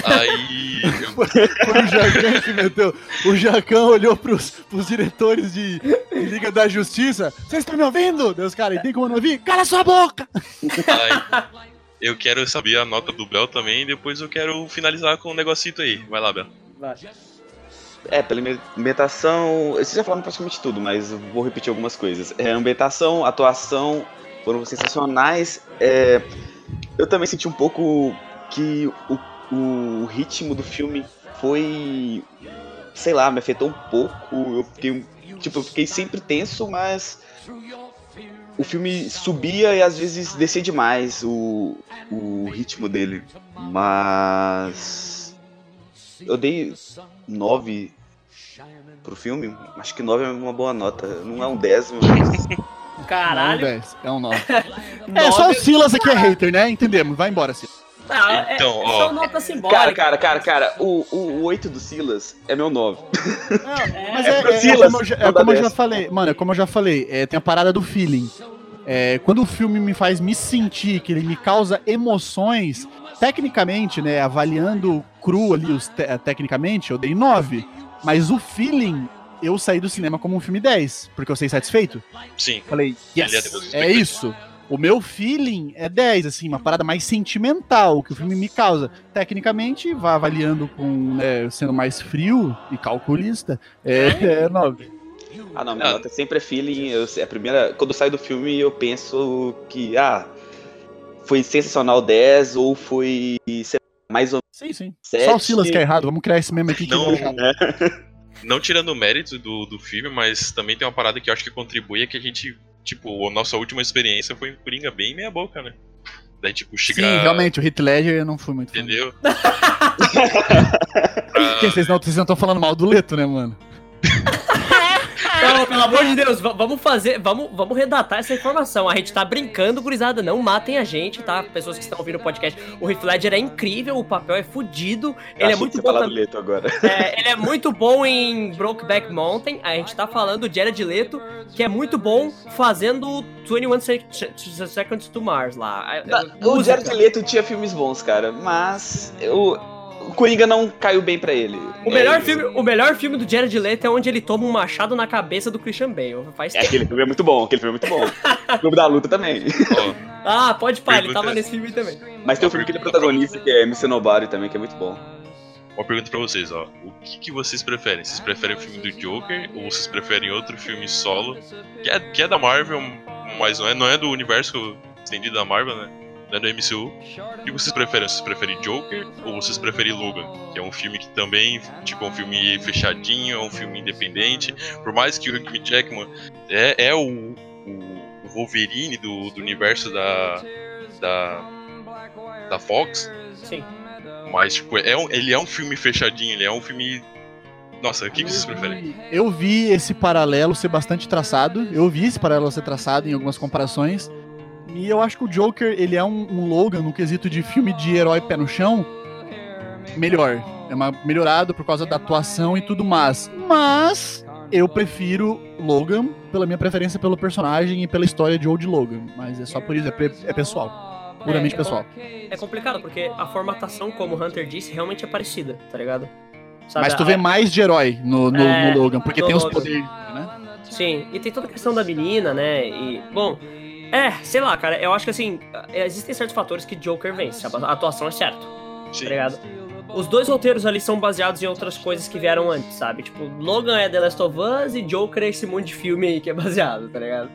Aí. Foi o Jacan que meteu. O Jacan olhou pros, pros diretores de, de Liga da Justiça. Vocês estão me ouvindo? Deus, cara, e tem como não ouvir? Cala sua boca! Aí, eu quero saber a nota do Bel também e depois eu quero finalizar com um negocito aí. Vai lá, Bel. Vai. É, pela ambientação. Vocês já falaram praticamente tudo, mas vou repetir algumas coisas. É, ambientação, atuação foram sensacionais. É, eu também senti um pouco que o o ritmo do filme foi. sei lá, me afetou um pouco. Eu fiquei, tipo, eu fiquei sempre tenso, mas. O filme subia e às vezes descia demais o, o ritmo dele. Mas. Eu dei 9 pro filme. Acho que 9 é uma boa nota. Não é um 10, mas. Caralho. Não é um 10, é um 9. é, só o Silas aqui é hater, né? Entendemos. Vai embora, Silas. Ah, é, então, é, ó. nota simbólica. Cara, cara, cara, cara, o, o, o 8 do Silas é meu 9. Não, é, mas é, é, é, Silas, como, eu, já, é como eu já falei, mano, é como eu já falei, é, tem a parada do feeling. É, quando o filme me faz me sentir, que ele me causa emoções, tecnicamente, né, avaliando cru ali, os te tecnicamente, eu dei 9. Mas o feeling, eu saí do cinema como um filme 10, porque eu saí satisfeito. Sim. Falei, yes, é isso. O meu feeling é 10, assim, uma parada mais sentimental que o filme me causa. Tecnicamente, vá avaliando com né, sendo mais frio e calculista, é, é 9. Ah, não, minha nota sempre é feeling. Eu, a primeira, quando eu saio do filme, eu penso que, ah, foi sensacional 10 ou foi mais ou Sim, sim. Sete- Só o Silas que é errado. Vamos criar esse meme aqui que Não. vou achar. Não tirando o mérito do, do filme, mas também tem uma parada que eu acho que contribui é que a gente, tipo, a nossa última experiência foi em Coringa bem meia boca, né? Daí, tipo, chegar. Sim, realmente, o Heath Ledger eu não fui muito fã. Entendeu? Porque vocês não estão falando mal do Leto, né, mano? Não, pelo amor de Deus, va- vamos fazer, vamos, vamos redatar essa informação. A gente tá brincando, gurizada, não matem a gente, tá? Pessoas que estão ouvindo o podcast. O Heath Ledger é incrível, o papel é fudido, ele é muito que você bom falar do também. Leto agora. É, ele é muito bom em Brokeback Mountain. A gente tá falando de Jared Leto, que é muito bom fazendo 21 Sec- Seconds to Mars lá. É, O. Jared Leto tinha filmes bons, cara, mas eu, o Coringa não caiu bem pra ele. O melhor, É, filme, o melhor filme do Jared Leto é onde ele toma um machado na cabeça do Christian Bale. Faz É, tempo. aquele filme é muito bom, aquele filme é muito bom. o Clube da Luta também. Ó, Ah, pode parar, ele tava nesse filme também. Mas tem um filme que ele é protagonista, que é MC Nobody também, que é muito bom. uma pergunta pra vocês, ó. O que, que vocês preferem? Vocês preferem o filme do Joker ou vocês preferem outro filme solo? Que é, que é da Marvel, mas não é, não é do universo estendido da Marvel, né? Não é do MCU. O que vocês preferem? Vocês preferem Joker ou vocês preferem Logan? Que é um filme que também, tipo, é um filme fechadinho, é um filme independente. Por mais que o Hugh Jackman é, é o, o, o Wolverine do, do universo da, da, da Fox, Sim. mas, tipo, é um- ele é um filme fechadinho, ele é um filme. Nossa, o que, que vocês preferem? Eu vi esse paralelo ser bastante traçado. Eu vi esse paralelo ser traçado em algumas comparações. E eu acho que o Joker, ele é um, um Logan no quesito de filme de herói pé no chão. Melhor. É uma, melhorado por causa da atuação e tudo mais. Mas eu prefiro Logan pela minha preferência pelo personagem e pela história de Old Logan. Mas é só por isso, é, é pessoal. Puramente É, pessoal. É complicado, porque a formatação, como o Hunter disse, realmente é parecida, tá ligado? Sabe, Mas tu a- vê mais de herói no, no, É, no Logan, porque tem os Logan. poderes, né? Sim, e tem toda a questão da menina, né? E, bom, é, sei lá, cara, eu acho que assim, existem certos fatores que Joker vence. A atuação é certo, Sim. tá ligado? Os dois roteiros ali são baseados em outras coisas que vieram antes, sabe? Tipo, Logan é The Last of Us e Joker é esse monte de filme aí que é baseado, tá ligado?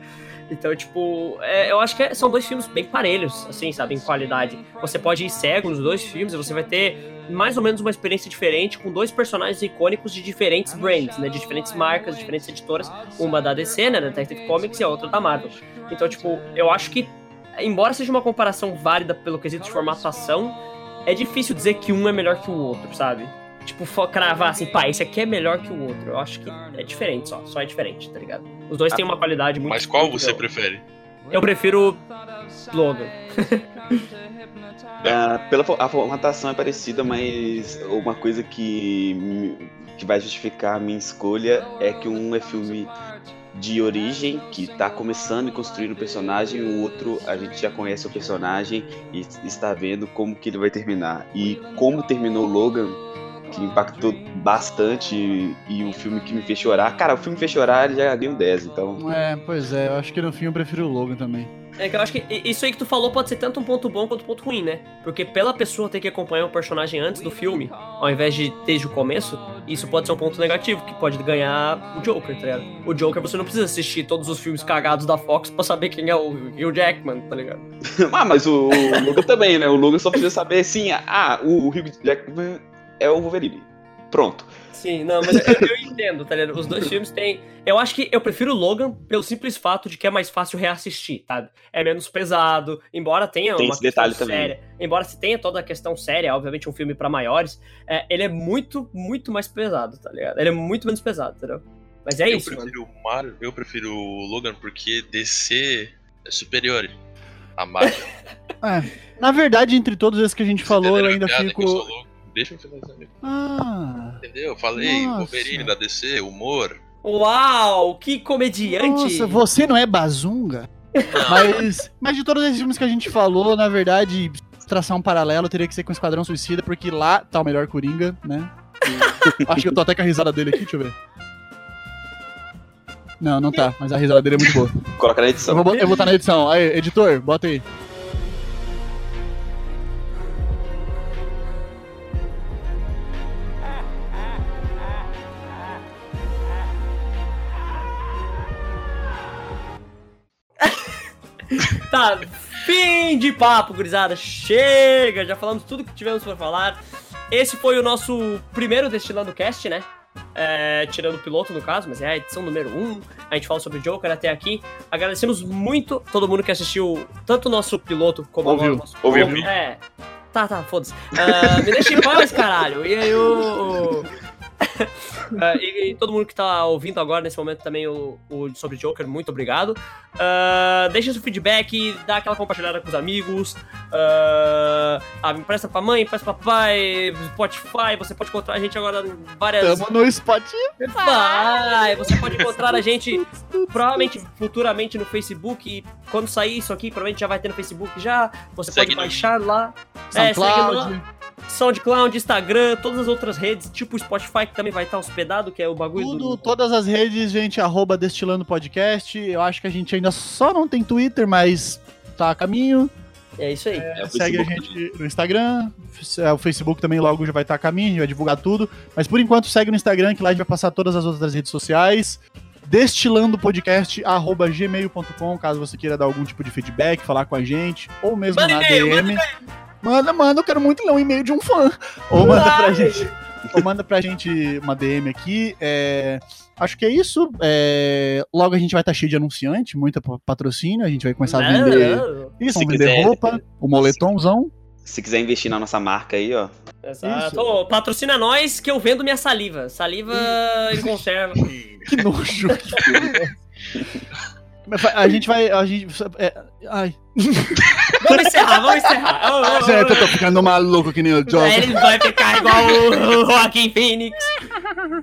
Então, tipo, é, eu acho que é- são dois filmes bem parelhos, assim, sabe, em qualidade. Você pode ir cego nos dois filmes e você vai ter mais ou menos uma experiência diferente com dois personagens icônicos de diferentes brands, né? De diferentes marcas, de diferentes editoras. Uma da DC, né? Da Detective Comics e a outra da Marvel. Então, tipo, eu acho que, embora seja uma comparação válida pelo quesito de formatação, é difícil dizer que um é melhor que o outro, sabe? Tipo, cravar assim, pá, esse aqui é melhor que o outro. Eu acho que é diferente só, só é diferente, tá ligado? Os dois têm uma qualidade muito Mas qual você prefere? Eu prefiro Logan. Ah, pela a formatação é parecida, mas uma coisa que, que vai justificar a minha escolha é que um é filme de origem, que tá começando e construindo o personagem, o outro a gente já conhece o personagem e está vendo como que ele vai terminar. E como terminou Logan, que me impactou bastante, e, e o filme que me fez chorar. Cara, o filme me fez chorar, ele já ganhou 10, então. É, pois é, eu acho que no fim eu prefiro o Logan também. É que eu acho que isso aí que tu falou pode ser tanto um ponto bom quanto um ponto ruim, né? Porque pela pessoa ter que acompanhar o personagem antes do filme, ao invés de desde o começo, isso pode ser um ponto negativo, que pode ganhar o Joker, tá ligado? O Joker você não precisa assistir todos os filmes cagados da Fox pra saber quem é o Hugh Jackman, tá ligado? ah, mas o, o Logan também, né? O Logan só precisa saber assim, ah, o, o Hugh Jackman é o Wolverine. Pronto. Sim, não, mas eu, eu entendo, tá ligado? Os dois filmes têm. Eu acho que eu prefiro Logan pelo simples fato de que é mais fácil reassistir, sabe? É menos pesado, embora tenha Tem uma esse detalhe questão também. séria. Embora se tenha toda a questão séria, obviamente um filme pra maiores, é, ele é muito, muito mais pesado, tá ligado? Ele é muito menos pesado, entendeu? Mas é eu isso, mano. prefiro o Mar... eu prefiro o Logan porque DC é superior a Marvel. É, na verdade, entre todos esses que a gente falou, eu ainda piada que eu sou fico. Deixa eu finalizar. meu. Ah, Entendeu? Eu falei, Nossa. Wolverine da DC, humor. Uau, que comediante! nossa, você não é bazunga? Mas, mas de todos esses filmes que a gente falou, na verdade, traçar um paralelo teria que ser com Esquadrão Suicida, porque lá tá o melhor Coringa, né? Acho que eu tô até com a risada dele aqui, deixa eu ver. Não, não tá, mas a risada dele é muito boa. Coloca na Eu edição. vou, bo- eu vou botar na edição. Aí, editor, bota aí. Tá, Fim de papo, gurizada. Chega, já falamos tudo que tivemos para falar. Esse foi o nosso primeiro Destilando Cast, né? É, tirando o piloto no caso, mas é a edição número 1. Um. A gente fala sobre o Joker até aqui. Agradecemos muito todo mundo que assistiu, tanto o nosso piloto como ouviu, o nosso. Ouviu. É. Tá, tá, foda-se. Uh, me deixa em paz, caralho. E aí o. Uh, e, e, todo mundo que tá ouvindo agora nesse momento também o, o sobre Joker, muito obrigado. Uh, deixa seu feedback, dá aquela compartilhada com os amigos. Uh, ah, empresta pra mãe, empresta pra pai, Spotify. Você pode encontrar a gente agora em várias. Tamo no Spotify. Vai, você pode encontrar a gente provavelmente futuramente no Facebook. E quando sair isso aqui, provavelmente já vai ter no Facebook já. Você Segue pode no- baixar lá. SoundCloud. É, segue lá. SoundCloud, Instagram, todas as outras redes, tipo o Spotify que também vai estar hospedado, que é o bagulho Tudo, do. todas as redes, gente, arroba Destilando Podcast. Eu acho que a gente ainda só não tem Twitter, mas tá a caminho. É isso aí. É, o Segue a gente no Instagram. é, O Facebook também logo já vai estar a caminho, a gente vai divulgar tudo. Mas por enquanto segue no Instagram, que lá a gente vai passar todas as outras redes sociais. Destilando podcast, arroba gmail.com, caso você queira dar algum tipo de feedback, falar com a gente, ou mesmo Manda na DM. Manda, manda, eu quero muito ler um e-mail de um fã. Ou manda pra gente. Ou manda pra gente uma DM aqui. é, Acho que é isso. é, Logo a gente vai estar cheio de anunciante, muita pa- patrocínio. A gente vai começar a vender. não. Isso, vender quiser- roupa, o moletomzão. Se quiser investir na nossa marca aí, ó. Exato. Ô, patrocina nós que eu vendo minha saliva. Saliva em conserva. Que nojo. Vai- a gente vai. A gente, é, ai. Vamos encerrar, vamos encerrar. Ô, ô, ô. Gente, eu tô ficando maluco que nem o Joker. Ele vai ficar igual o Joaquim Phoenix.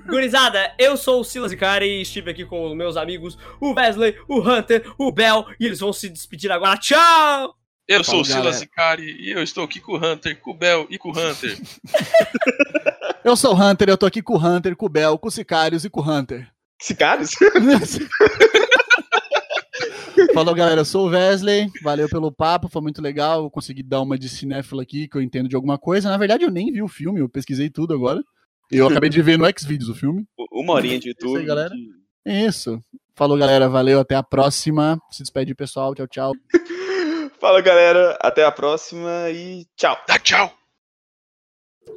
Gurizada, eu sou o Silas Icari e estive aqui com os meus amigos, o Wesley, o Hunter, o Bel, e eles vão se despedir agora. Tchau! Eu sou o Silas. Sicari e eu estou aqui com o Hunter, com o Bel e com o Hunter. Eu sou o Hunter, eu tô aqui com o Hunter, com o Bel, com o Sicários e com o Hunter. Sicários? Falou, galera. Eu sou o Wesley. Valeu pelo papo, foi muito legal. Eu consegui dar uma de cinéfilo aqui, que eu entendo de alguma coisa. Na verdade, eu nem vi o filme, eu pesquisei tudo agora. Eu acabei de ver no Xvideos o filme. Uma horinha de YouTube. galera. Isso. Falou, galera. Valeu. Até a próxima. Se despede, pessoal. Tchau, tchau. Fala, galera. Até a próxima e tchau. Tchau!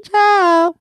Tchau.